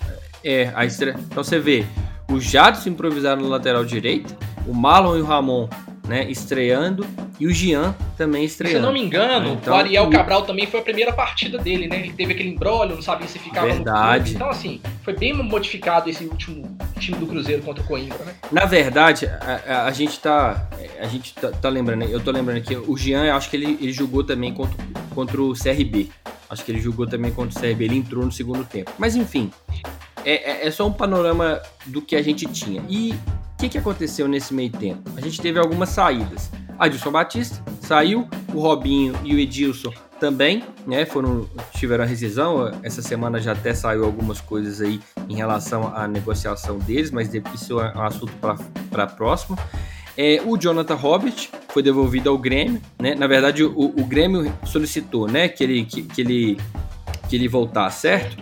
É, é a estreia. Então você vê, o Jadson improvisaram no lateral direito, o Marlon e o Ramon né, estreando e o Jean também estreando. Se eu não me engano, então, o Ariel Cabral também foi a primeira partida dele, né? Ele teve aquele embrólio, não sabia se ficava verdade. Então, assim, foi bem modificado esse último time do Cruzeiro contra o Coimbra, né? Na verdade, a, a, a gente tá. A gente tá, tá, lembrando, eu tô lembrando aqui, o Jean, eu acho que ele, ele jogou também contra, contra o CRB. Acho que ele jogou também contra o CRB, ele entrou no segundo tempo. Mas enfim, é, é, é só um panorama do que a gente tinha. E o que, que aconteceu nesse meio tempo? A gente teve algumas saídas. Adilson Batista saiu, o Robinho e o Edilson também, né? Foram tiveram a rescisão. Essa semana já até saiu algumas coisas aí em relação à negociação deles, mas isso é um assunto para a próxima. É, o Jonathan Robert foi devolvido ao Grêmio, né? Na verdade, o, o Grêmio solicitou, né, que ele que, que ele que ele voltasse, certo?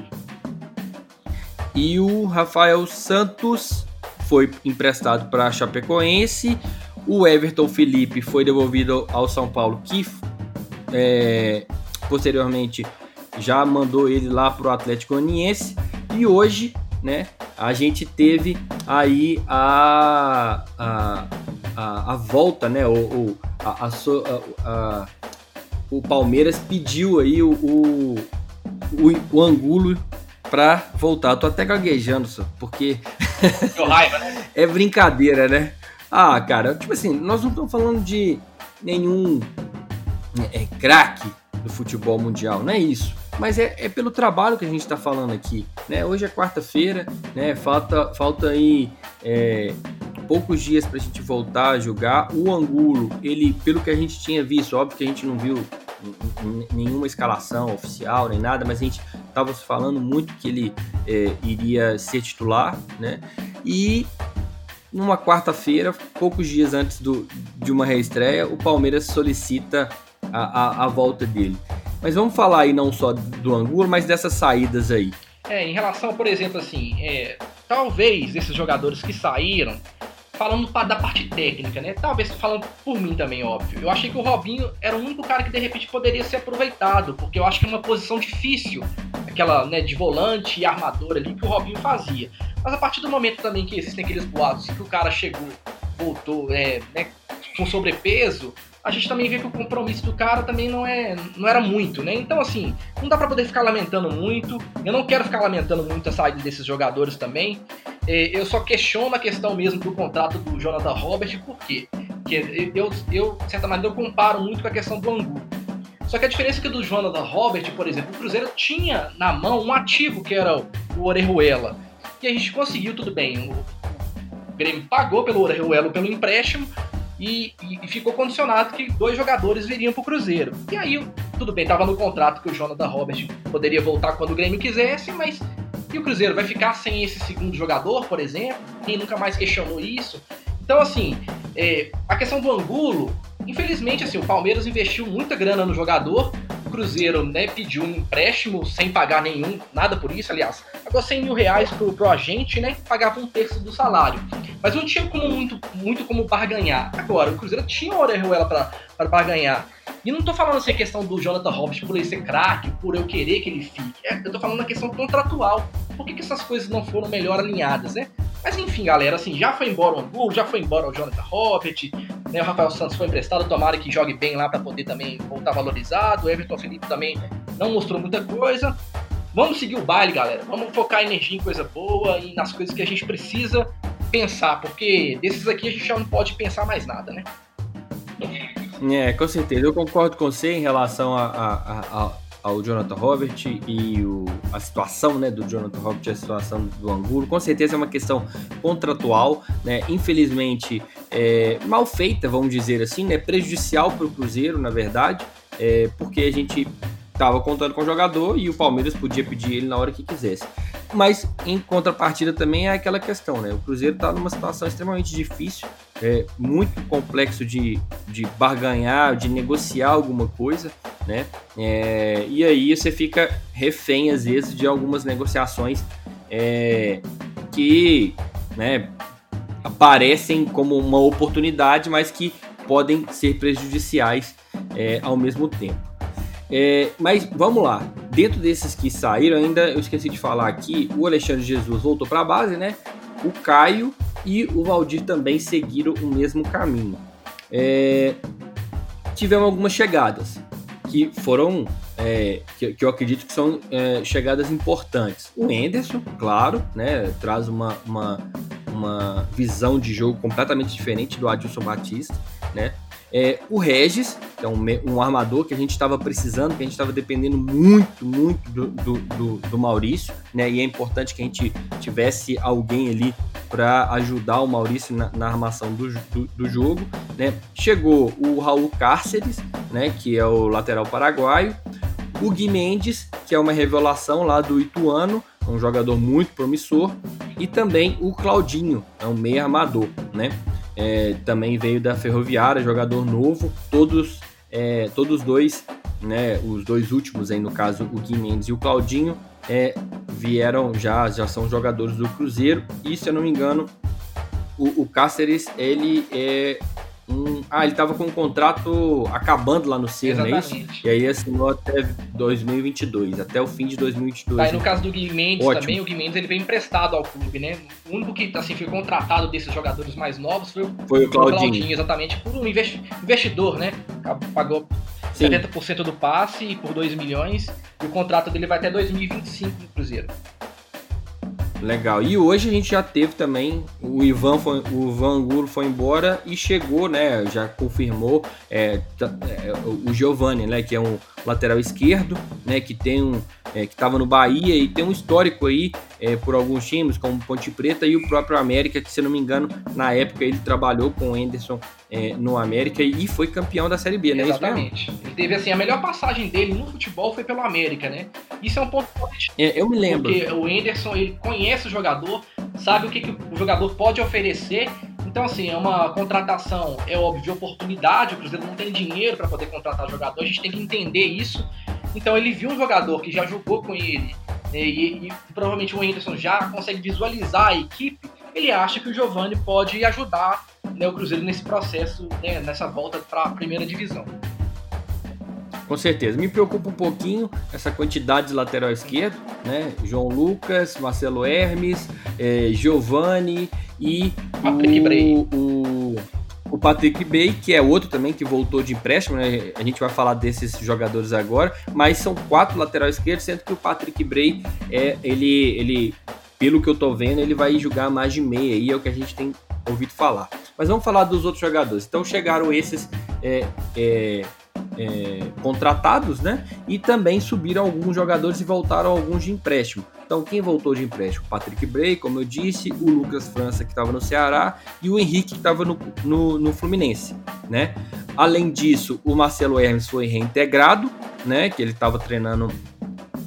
E o Rafael Santos foi emprestado para Chapecoense. O Everton Felipe foi devolvido ao São Paulo, que é, posteriormente já mandou ele lá para o Atlético Goianiense. E hoje, né, a gente teve aí a, a, a, a volta, né, o, a, a, a, o Palmeiras pediu aí o, o, o, o Angulo pra voltar. tô até gaguejando, só, porque. raiva, né? é brincadeira, né? Ah, cara, tipo assim, nós não estamos falando de nenhum é, craque do futebol mundial, não é isso. Mas é, é pelo trabalho que a gente está falando aqui. Né? Hoje é quarta-feira, né? falta, falta aí é, poucos dias para a gente voltar a jogar. O Angulo, ele, pelo que a gente tinha visto, óbvio que a gente não viu nenhuma escalação oficial nem nada, mas a gente estava falando muito que ele é, iria ser titular, né? E numa quarta-feira, poucos dias antes do, de uma reestreia, o Palmeiras solicita a, a, a, volta dele. Mas vamos falar aí não só do Angulo, mas dessas saídas aí. É, em relação, por exemplo, assim, é, talvez esses jogadores que saíram falando da parte técnica, né? Talvez falando por mim também, óbvio. Eu achei que o Robinho era o único cara que de repente poderia ser aproveitado, porque eu acho que é uma posição difícil, aquela né, de volante e armador ali que o Robinho fazia. Mas a partir do momento também que existem aqueles boatos que o cara chegou, voltou, é, né, com sobrepeso, a gente também vê que o compromisso do cara também não é não era muito, né? Então, assim, não dá para poder ficar lamentando muito. Eu não quero ficar lamentando muito a saída desses jogadores também. É, eu só questiono a questão mesmo do contrato do Jonathan Robert, por quê? Porque eu, eu, de certa maneira, eu comparo muito com a questão do Angu. Só que a diferença é que do Jonathan Robert, por exemplo, o Cruzeiro tinha na mão um ativo que era o Orejuela. E a gente conseguiu, tudo bem. O, Grêmio pagou pelo Orejuela pelo empréstimo, e, e, ficou condicionado que dois jogadores viriam para o Cruzeiro. E aí, tudo bem, estava no contrato que o Jonathan Robert poderia voltar quando o Grêmio quisesse, mas E o Cruzeiro vai ficar sem esse segundo jogador, por exemplo? Quem nunca mais questionou isso? Então, assim, é, a questão do Angulo, infelizmente, assim, o Palmeiras investiu muita grana no jogador, o Cruzeiro né, pediu um empréstimo sem pagar nenhum, nada por isso, aliás, pagou 100 mil reais pro, pro agente, né, que pagava um terço do salário. Mas não tinha como muito, muito como barganhar. Agora, o Cruzeiro tinha o Orejuela para barganhar. E não tô falando assim a questão do Jonathan Hobbs por ele ser craque, por eu querer que ele fique. É, eu tô falando na questão contratual. Por que, que essas coisas não foram melhor alinhadas, né? Mas enfim, galera, assim, já foi embora o Angulo, já foi embora o Jonathan Robert, né, o Rafael Santos foi emprestado, tomara que jogue bem lá para poder também voltar valorizado, o Everton Felipe também não mostrou muita coisa. Vamos seguir o baile, galera. Vamos focar energia em coisa boa e nas coisas que a gente precisa pensar, porque desses aqui a gente já não pode pensar mais nada, né? É, com certeza. Eu concordo com você em relação a, a, a, ao Jonathan Robert e o, a situação né, do Jonathan Robert e a situação do Angulo. Com certeza é uma questão contratual, né? Infelizmente, é, mal feita, vamos dizer assim, né? Prejudicial para o Cruzeiro, na verdade, é, porque a gente estava contando com o jogador e o Palmeiras podia pedir ele na hora que quisesse. Mas em contrapartida também é aquela questão, né? O Cruzeiro está numa situação extremamente difícil, é muito complexo de, de barganhar, de negociar alguma coisa, né? É, e aí você fica refém às vezes de algumas negociações é, que, né? Aparecem como uma oportunidade, mas que podem ser prejudiciais é, ao mesmo tempo. É, mas vamos lá. Dentro desses que saíram, ainda eu esqueci de falar aqui, o Alexandre Jesus voltou para a base, né? O Caio e o Valdir também seguiram o mesmo caminho. É, tivemos algumas chegadas que foram, é, que, que, eu acredito que são é, chegadas importantes. O Enderson, claro, né? Traz uma, uma, uma visão de jogo completamente diferente do Adilson Batista, né? É, o Regis, que é um, um, armador que a gente estava precisando, que a gente estava dependendo muito, muito do, do, do, Maurício, né? E é importante que a gente tivesse alguém ali para ajudar o Maurício na, na armação do, do, do, jogo, né? Chegou o Raul Cárceres, né? Que é o lateral paraguaio. O Gui Mendes, que é uma revelação lá do Ituano, um jogador muito promissor. E também o Claudinho, é um meio armador, né? É, também veio da Ferroviária, jogador novo, todos, é, todos dois, né, os dois últimos aí no caso, o Gui Mendes e o Claudinho, é, vieram já, já são jogadores do Cruzeiro, e se eu não me engano, o, o Cáceres, ele é um. Ah, ele estava com um contrato acabando lá no Cerro, é isso? E aí assinou até 2022, até o fim de 2022. Aí no caso do Gui Mendes Ótimo. também, o Gui Mendes ele veio emprestado ao clube, né? O único que assim, foi contratado desses jogadores mais novos foi o, foi o Claudinho. Claudinho. exatamente, por um investidor, né? Pagou Sim. 70% do passe por 2 milhões e o contrato dele vai até 2025 no Cruzeiro. Legal. E hoje a gente já teve também o Ivan, foi, o Ivan Angulo foi embora e chegou, né? Já confirmou é, é, o Giovanni, né? Que é um lateral esquerdo, né? Que tem um é, que estava no Bahia e tem um histórico aí é, por alguns times, como Ponte Preta e o próprio América, que se não me engano, na época ele trabalhou com o Anderson é, no América e foi campeão da Série B, né? Exatamente. Ele teve assim, a melhor passagem dele no futebol foi pelo América, né? Isso é um ponto forte. É, eu me lembro. Porque o Anderson, ele conhece o jogador, sabe o que, que o jogador pode oferecer então, assim, é uma contratação, é óbvio, de oportunidade. O Cruzeiro não tem dinheiro para poder contratar jogador, a gente tem que entender isso. Então, ele viu um jogador que já jogou com ele, né, e, e, provavelmente o Anderson já consegue visualizar a equipe. Ele acha que o Giovani pode ajudar né, o Cruzeiro nesse processo, né, nessa volta para a primeira divisão. Com certeza. Me preocupa um pouquinho essa quantidade de lateral esquerdo, né? João Lucas, Marcelo Hermes, eh, Giovanni e Patrick o, Bray. O, o Patrick Bray, que é outro também que voltou de empréstimo, né? A gente vai falar desses jogadores agora, mas são quatro lateral esquerdos, sendo que o Patrick Bray é ele ele pelo que eu tô vendo, ele vai jogar mais de meia e é o que a gente tem ouvido falar. Mas vamos falar dos outros jogadores. Então chegaram esses é, é, é, contratados, né? E também subiram alguns jogadores e voltaram alguns de empréstimo. Então, quem voltou de empréstimo? Patrick Bray, como eu disse, o Lucas França, que estava no Ceará, e o Henrique, que estava no, no, no, Fluminense, né? Além disso, o Marcelo Hermes foi reintegrado, né? Que ele estava treinando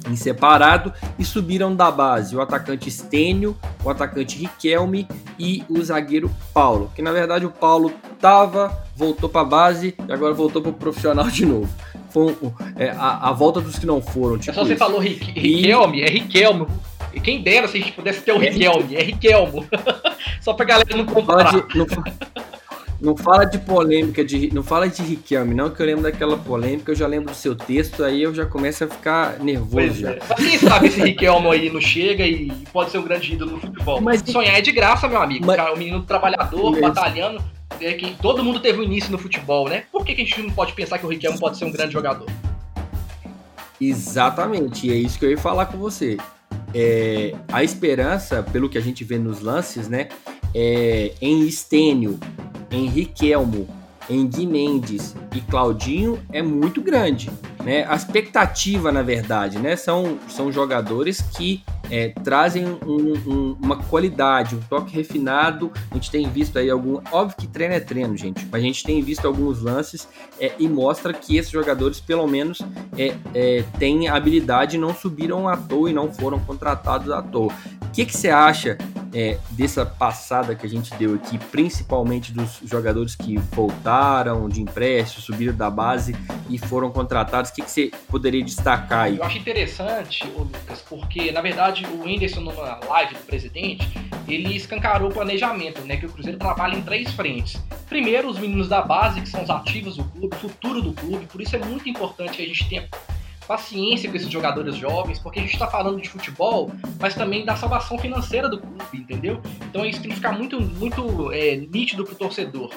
em separado e subiram da base o atacante Stênio, o atacante Riquelme e o zagueiro Paulo, que na verdade o Paulo tava, voltou para a base e agora voltou para o profissional de novo. Foi um, é, a, a, volta dos que não foram. Tipo é só você falou Riquelme, e... é Riquelme. E quem dera se a gente pudesse ter o Riquelme, é Riquelmo. só pra galera não comparar. Não, não, não fala de polêmica, de, não fala de Riquelme, não, que eu lembro daquela polêmica, eu já lembro do seu texto, aí eu já começo a ficar nervoso já. É. Quem sabe esse Riquelme aí não chega e pode ser um grande ídolo no futebol. Mas, Sonhar é de graça, meu amigo. Mas, cara, o menino trabalhador, mas, batalhando, é que todo mundo teve um início no futebol, né? Por que, que a gente não pode pensar que o Riquelme pode ser um grande jogador? Exatamente, e é isso que eu ia falar com você. É, a esperança, pelo que a gente vê nos lances, né, é, em Estênio, em Riquelmo, em Gui Mendes e Claudinho é muito grande. Né? A expectativa, na verdade, né? são, são jogadores que é, trazem um, um, uma qualidade, um toque refinado. A gente tem visto aí algum. Óbvio que treino é treino, gente, mas a gente tem visto alguns lances é, e mostra que esses jogadores, pelo menos, é, é, têm habilidade e não subiram à toa e não foram contratados à toa. O que, que você acha é, dessa passada que a gente deu aqui, principalmente dos jogadores que voltaram de empréstimo, subiram da base e foram contratados? O que, que você poderia destacar aí? Eu acho interessante, Lucas, porque na verdade o Whindersson, numa live do presidente, ele escancarou o planejamento, né? Que o Cruzeiro trabalha em três frentes. Primeiro, os meninos da base, que são os ativos do clube, futuro do clube, por isso é muito importante que a gente tenha paciência com esses jogadores jovens, porque a gente está falando de futebol, mas também da salvação financeira do clube, entendeu? Então isso tem que ficar muito, muito é, nítido para o torcedor.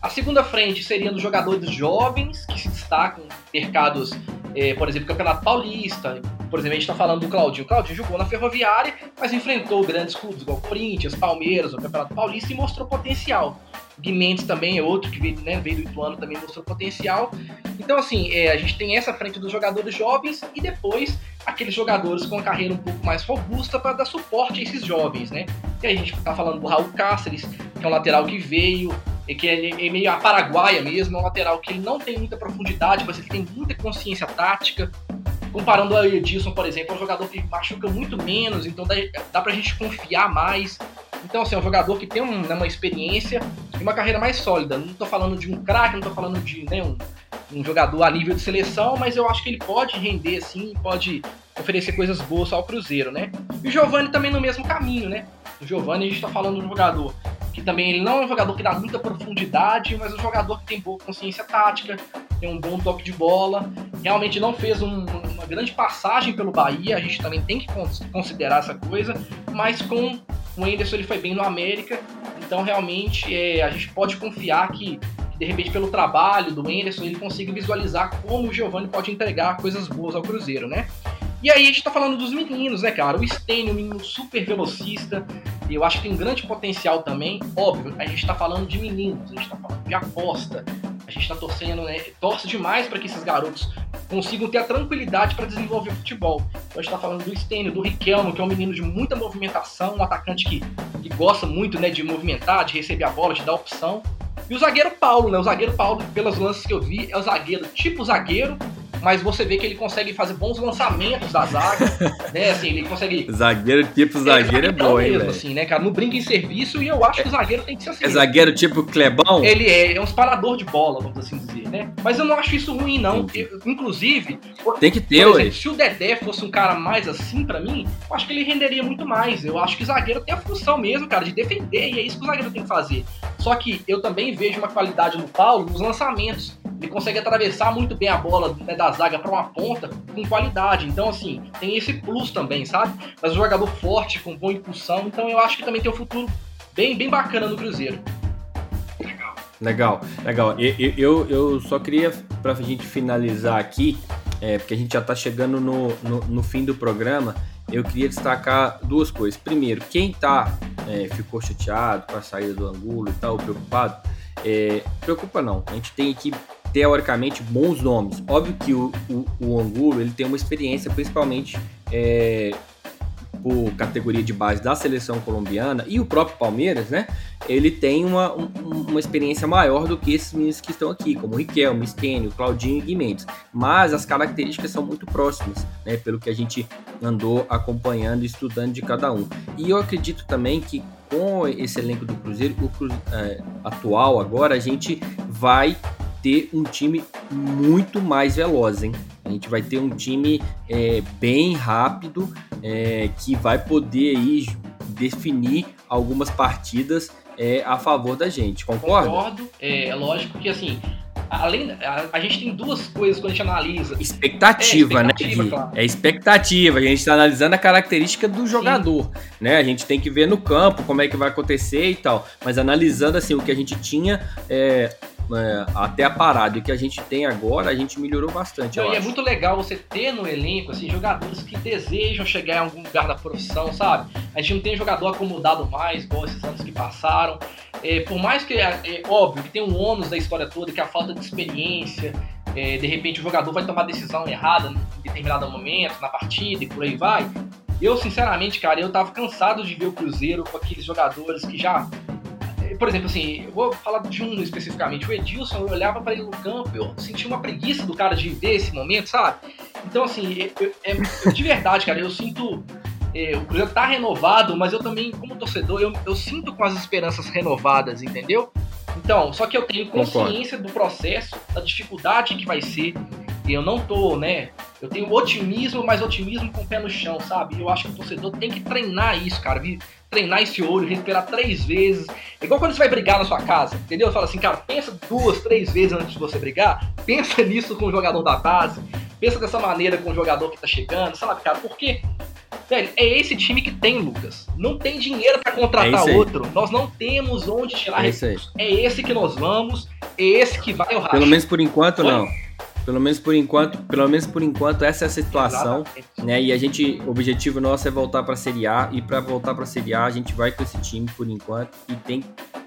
A segunda frente seriam dos jogadores jovens que se destacam em mercados, é, por exemplo, Campeonato Paulista. Por exemplo, a gente está falando do Claudinho. O Claudinho jogou na Ferroviária, mas enfrentou grandes clubes igual Corinthians, Palmeiras, o Campeonato Paulista e mostrou potencial. Guimendes também é outro que veio, né, veio do Ituano, também mostrou potencial. Então, assim, é, a gente tem essa frente dos jogadores jovens e depois aqueles jogadores com a carreira um pouco mais robusta para dar suporte a esses jovens, né? E a gente está falando do Raul Cáceres, que é um lateral que veio, que é, meio a paraguaia mesmo, é um lateral que ele não tem muita profundidade, mas ele tem muita consciência tática. Comparando ao Edilson, por exemplo, é um jogador que machuca muito menos, então dá, dá pra gente confiar mais. Então, assim, é um jogador que tem um, né, uma experiência e uma carreira mais sólida. Não estou falando de um craque, não estou falando de né, um, jogador a nível de seleção, mas eu acho que ele pode render, assim, pode oferecer coisas boas ao Cruzeiro, né? E o Giovani também no mesmo caminho, né? O Giovani, a gente está falando de um jogador que também ele não é um jogador que dá muita profundidade, mas é um jogador que tem boa consciência tática, tem um bom toque de bola. Realmente não fez um, uma grande passagem pelo Bahia, a gente também tem que considerar essa coisa, mas com o Anderson ele foi bem no América, então realmente é, a gente pode confiar que, de repente pelo trabalho do Anderson ele consiga visualizar como o Giovani pode entregar coisas boas ao Cruzeiro, né? E aí a gente tá falando dos meninos, né, cara? O Stênio, um menino super velocista, eu acho que tem um grande potencial também. Óbvio, a gente tá falando de meninos, a gente tá falando de aposta, a gente tá torcendo, né? Torce demais para que esses garotos consigam ter a tranquilidade para desenvolver o futebol. Então a gente tá falando do Stênio, do Riquelmo, que é um menino de muita movimentação, um atacante que, que gosta muito, né, de movimentar, de receber a bola, de dar opção. E o zagueiro Paulo, né? O zagueiro Paulo, pelas lances que eu vi, é o zagueiro tipo zagueiro, mas você vê que ele consegue fazer bons lançamentos da zaga, né? Assim, ele consegue. Zagueiro tipo zagueiro é, é bom, hein? Mesmo, assim, né, cara? Não brinca em serviço e eu acho que o zagueiro tem que ser assim. É zagueiro tipo Clebão? Ele é, é um esparador de bola, vamos assim dizer, né? Mas eu não acho isso ruim, não. Eu, inclusive. Tem que ter, exemplo, Se o Dedé fosse um cara mais assim para mim, eu acho que ele renderia muito mais. Eu acho que o zagueiro tem a função mesmo, cara, de defender, e é isso que o zagueiro tem que fazer. Só que eu também vejo uma qualidade no Paulo nos lançamentos. Ele consegue atravessar muito bem a bola né, da zaga para uma ponta com qualidade. Então, assim, tem esse plus também, sabe? Mas um jogador forte, com boa impulsão. Então, eu acho que também tem um futuro bem, bem bacana no Cruzeiro. Legal, legal. Eu, eu, eu só queria, para a gente finalizar aqui, é, porque a gente já está chegando no, no, no, fim do programa, eu queria destacar duas coisas. Primeiro, quem tá, é, ficou chateado com a saída do Angulo e tal, preocupado, é, preocupa não. A gente tem aqui teoricamente bons nomes. Óbvio que o, o, o Angulo ele tem uma experiência, principalmente é, por categoria de base da seleção colombiana e o próprio Palmeiras, né? Ele tem uma, um, uma experiência maior do que esses meninos que estão aqui, como Riquelme, Stênio, Claudinho e Guimendes. Mas as características são muito próximas, né? Pelo que a gente andou acompanhando e estudando de cada um. E eu acredito também que com esse elenco do Cruzeiro, o Cruzeiro, é, atual agora, a gente vai ter um time muito mais veloz, hein? A gente vai ter um time é, bem rápido é, que vai poder aí definir algumas partidas é, a favor da gente, concorda? Concordo. É, é lógico que assim, além a, a, gente tem duas coisas quando a gente analisa. Expectativa, é, né, expectativa né? Claro. É expectativa. A gente está analisando a característica do jogador, Sim. né? A gente tem que ver no campo como é que vai acontecer e tal. Mas analisando assim o que a gente tinha é, é, até a parada que a gente tem agora, a gente melhorou bastante. Não, e é muito legal você ter no elenco assim, jogadores que desejam chegar em algum lugar da profissão, sabe? A gente não tem jogador acomodado mais, igual esses anos que passaram. É, por mais que, é, é, óbvio, que tem um ônus da história toda, que é a falta de experiência, é, de repente o jogador vai tomar decisão errada em determinado momento, na partida e por aí vai. Eu, sinceramente, cara, eu tava cansado de ver o Cruzeiro com aqueles jogadores que já por exemplo, assim, eu vou falar de um especificamente. O Edilson, eu olhava para ele no campo, eu sentia uma preguiça do cara de ver esse momento, sabe? Então, assim, eu, eu, de verdade, cara, eu sinto. É, o Cruzeiro tá renovado, mas eu também, como torcedor, eu, eu sinto com as esperanças renovadas, entendeu? Então, só que eu tenho consciência Concordo. do processo, da dificuldade que vai ser. E eu não tô, né? Eu tenho otimismo, mas otimismo com o pé no chão, sabe? Eu acho que o torcedor tem que treinar isso, cara treinar esse olho, respirar três vezes. É igual quando você vai brigar na sua casa, entendeu? Fala assim, cara, pensa duas, três vezes antes de você brigar. Pensa nisso com o jogador da base. Pensa dessa maneira com o jogador que tá chegando, sabe, cara? Porque, velho, é esse time que tem, Lucas. Não tem dinheiro para contratar é outro. Nós não temos onde tirar é recursos. É esse que nós vamos, é esse que vai o racha. Pelo menos por enquanto, Foi? não. Pelo menos por enquanto, pelo menos por enquanto essa é a situação, Exatamente. né? E a gente, o objetivo nosso é voltar para a Série A e para voltar para a Série A a gente vai com esse time por enquanto e tem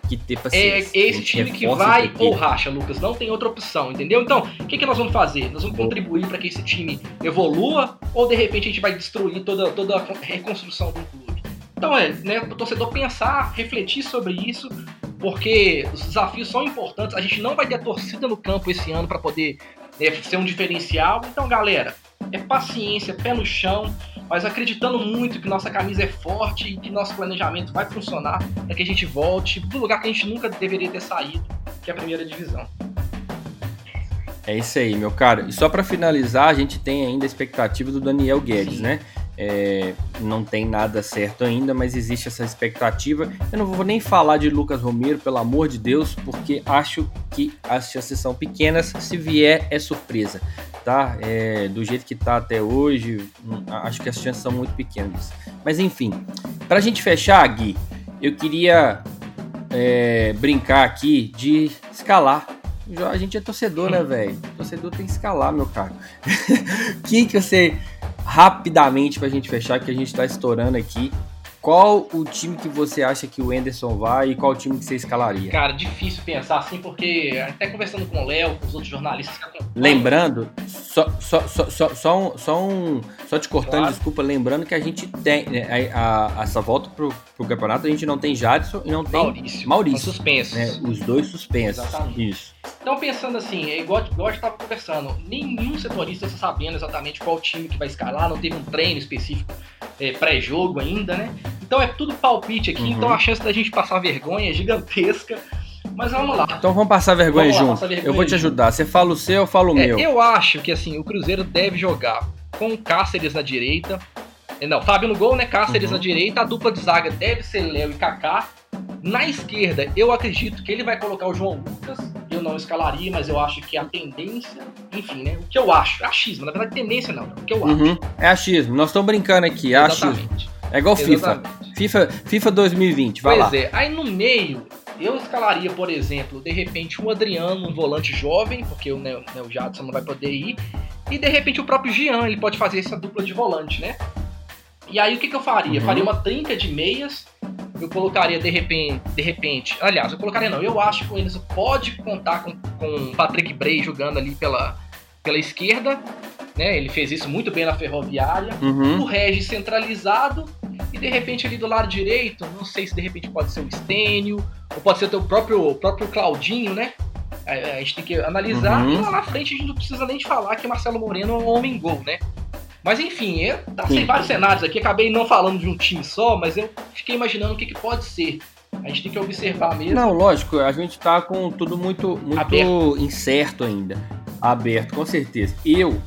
que ter paciência. É esse time que vai ou racha, Lucas, não tem outra opção, entendeu? Então, o que, que nós vamos fazer? Nós vamos contribuir para que esse time evolua ou de repente a gente vai destruir toda, toda a reconstrução do clube? Então é, né, o torcedor pensar, refletir sobre isso, porque os desafios são importantes. A gente não vai ter torcida no campo esse ano para poder ser um diferencial. Então, galera, é paciência, pé no chão, mas acreditando muito que nossa camisa é forte e que nosso planejamento vai funcionar para que a gente volte do lugar que a gente nunca deveria ter saído, que é a primeira divisão. É isso aí, meu caro. E só para finalizar, a gente tem ainda a expectativa do Daniel Guedes, Sim. né? É, não tem nada certo ainda, mas existe essa expectativa. Eu não vou nem falar de Lucas Romero, pelo amor de Deus, porque acho que as chances são pequenas. Se vier, é surpresa, tá? É, do jeito que tá até hoje, hum, acho que as chances são muito pequenas. Mas enfim, para a gente fechar, Gui, eu queria é, brincar aqui de escalar a gente é torcedor, né, velho? Torcedor tem que escalar, meu caro. Quem que você rapidamente pra gente fechar, que a gente tá estourando aqui. Qual o time que você acha que o Enderson vai e qual o time que você escalaria? Cara, difícil pensar assim, porque até conversando com o Léo, com os outros jornalistas Lembrando, só, só, só, só, só, um, só, um, só te cortando, claro. desculpa, lembrando que a gente tem né, a, a, essa volta pro, pro campeonato, a gente não tem Jadson e não tem Maurício. Maurício suspensos. Né, os dois suspensos. Exatamente. Isso. Então, pensando assim, é igual, igual a gente estava conversando, nenhum setorista está sabendo exatamente qual time que vai escalar, não teve um treino específico é, pré-jogo ainda, né? Então é tudo palpite aqui, uhum. então a chance da gente passar vergonha é gigantesca. Mas vamos lá. Então vamos passar vergonha vamos junto. Lá, vergonha eu vou te ajudar. Você fala o seu, eu falo o é, meu. Eu acho que assim, o Cruzeiro deve jogar com Cáceres na direita. Não, Fábio no gol, né? Cáceres uhum. na direita. A dupla de zaga deve ser Léo e Kaká. Na esquerda, eu acredito que ele vai colocar o João Lucas. Eu não escalaria, mas eu acho que a tendência, enfim, né? O que eu acho, é achismo. Na verdade, tendência não, é o que eu uhum. acho. É achismo. Nós estamos brincando aqui, é Exatamente. achismo. É igual FIFA. FIFA. FIFA 2020, vai pois lá. é, aí no meio, eu escalaria, por exemplo, de repente um Adriano, um volante jovem, porque o, né, o Jadson não vai poder ir, e de repente o próprio Jean, ele pode fazer essa dupla de volante, né? E aí o que, que eu faria? Uhum. Faria uma trinca de meias, eu colocaria de repente, de repente, aliás, eu colocaria não, eu acho que o Enzo pode contar com, com Patrick Bray jogando ali pela, pela esquerda, né? Ele fez isso muito bem na Ferroviária. Uhum. O Regis centralizado E de repente ali do lado direito, não sei se de repente pode ser o Stênio, ou pode ser o teu próprio, o próprio Claudinho, né? A, a, gente tem que analisar. Uhum. E lá na frente a gente não precisa nem de falar que Marcelo Moreno é um homem gol, né? Mas enfim, eu passei vários cenários aqui, acabei não falando de um time só, mas eu fiquei imaginando o que, que pode ser. A gente tem que observar mesmo. Não, lógico, a gente tá com tudo muito, muito aberto. incerto ainda. Aberto, com certeza. Eu,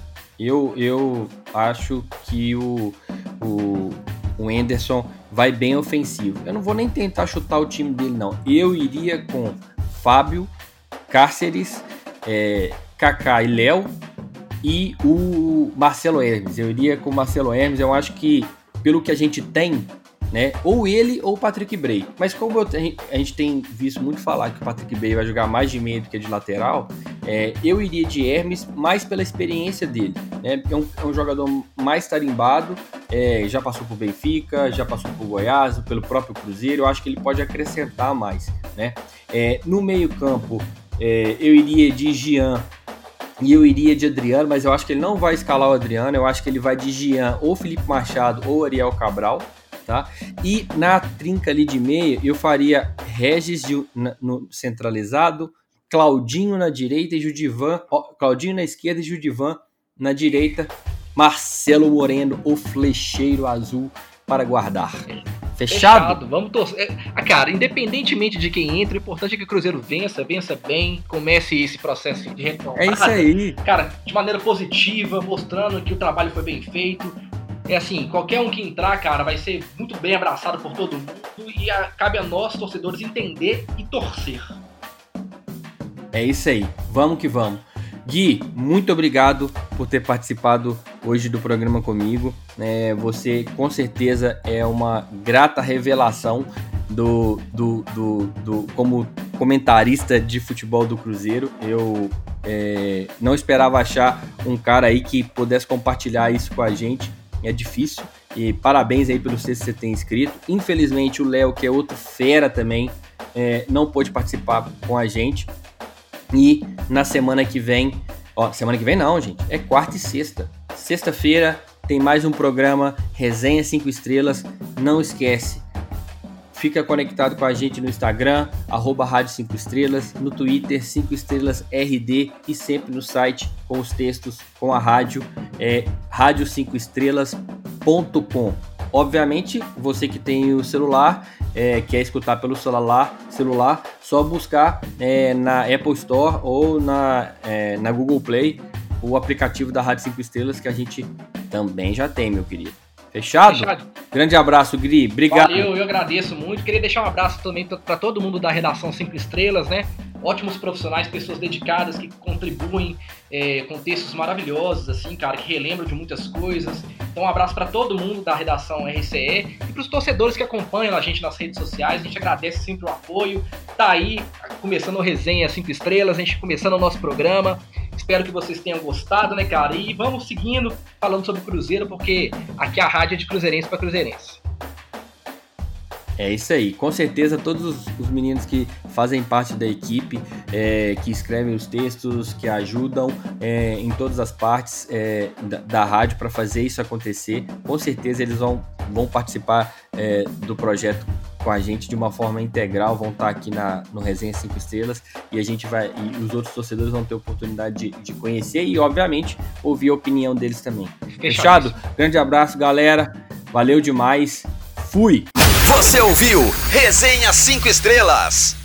eu, eu acho que o, o, o Anderson vai bem ofensivo. Eu não vou nem tentar chutar o time dele, não. Eu iria com Fábio, Cáceres, é, Kaká e Léo e o Marcelo Hermes. Eu iria com o Marcelo Hermes. Eu acho que, pelo que a gente tem, né? Ou ele ou o Patrick Bray. Mas como eu, a gente tem visto muito falar que o Patrick Bray vai jogar mais de meio do que de lateral, é, eu iria de Hermes mais pela experiência dele. Né? É, um, é um jogador mais tarimbado, é, já passou por Benfica, já passou por Goiás, pelo próprio Cruzeiro. Eu acho que ele pode acrescentar mais. Né? É, no meio campo, é, eu iria de Gian e eu iria de Adriano, mas eu acho que ele não vai escalar o Adriano. Eu acho que ele vai de Gian ou Felipe Machado ou Ariel Cabral tá? E na trinca ali de meio, eu faria Regis de, na, no centralizado, Claudinho na direita e Judivan, ó, Claudinho na esquerda e Judivan na direita, Marcelo Moreno, o flecheiro azul para guardar. Fechado? Fechado. Vamos torcer. É, ah, cara, independentemente de quem entra, o importante é que o Cruzeiro vença, vença bem, comece esse processo de retomada. É isso aí. Cara, de maneira positiva, mostrando que o trabalho foi bem feito, é assim, qualquer um que entrar, cara, vai ser muito bem abraçado por todo mundo e a, cabe a nós, torcedores, entender e torcer. É isso aí, vamos que vamos. Gui, muito obrigado por ter participado hoje do programa comigo. É, você com certeza é uma grata revelação do, do, do, do como comentarista de futebol do Cruzeiro. Eu é, não esperava achar um cara aí que pudesse compartilhar isso com a gente é difícil. E parabéns aí pelo que você tem escrito. Infelizmente, o Léo, que é outro fera também, é, não pôde participar com a gente. E na semana que vem, ó, semana que vem não, gente, é quarta e sexta. Sexta-feira tem mais um programa Resenha 5 Estrelas. Não esquece, Fica conectado com a gente no Instagram, arroba Rádio 5 Estrelas, no Twitter 5 Estrelas RD e sempre no site com os textos com a rádio, é rádio5estrelas.com. Obviamente, você que tem o celular, é, quer escutar pelo celular, celular só buscar é, na Apple Store ou na, é, na Google Play o aplicativo da Rádio 5 Estrelas que a gente também já tem, meu querido. Fechado? Fechado. Grande abraço, Gri. Obrigado. Valeu, eu agradeço muito. Queria deixar um abraço também para todo mundo da redação 5 Estrelas, né? Ótimos profissionais, pessoas dedicadas que contribuem é, com textos maravilhosos, assim, cara, que relembram de muitas coisas. Então, um abraço para todo mundo da redação RCE e para os torcedores que acompanham a gente nas redes sociais. A gente agradece sempre o apoio. Tá aí, começando o Resenha 5 Estrelas, a gente começando o nosso programa. Espero que vocês tenham gostado, né, cara? E vamos seguindo falando sobre Cruzeiro, porque aqui a rádio é de Cruzeirense para Cruzeirense. É isso aí, com certeza todos os meninos que fazem parte da equipe, é, que escrevem os textos, que ajudam é, em todas as partes é, da, da, rádio para fazer isso acontecer, com certeza eles vão, vão participar é, do projeto com a gente de uma forma integral, vão estar aqui na, no Resenha 5 Estrelas e a gente vai, e os outros torcedores vão ter oportunidade de, de conhecer e, obviamente, ouvir a opinião deles também. Fechado? Fechado? Grande abraço, galera. Valeu demais. Fui! Você ouviu Resenha 5 Estrelas.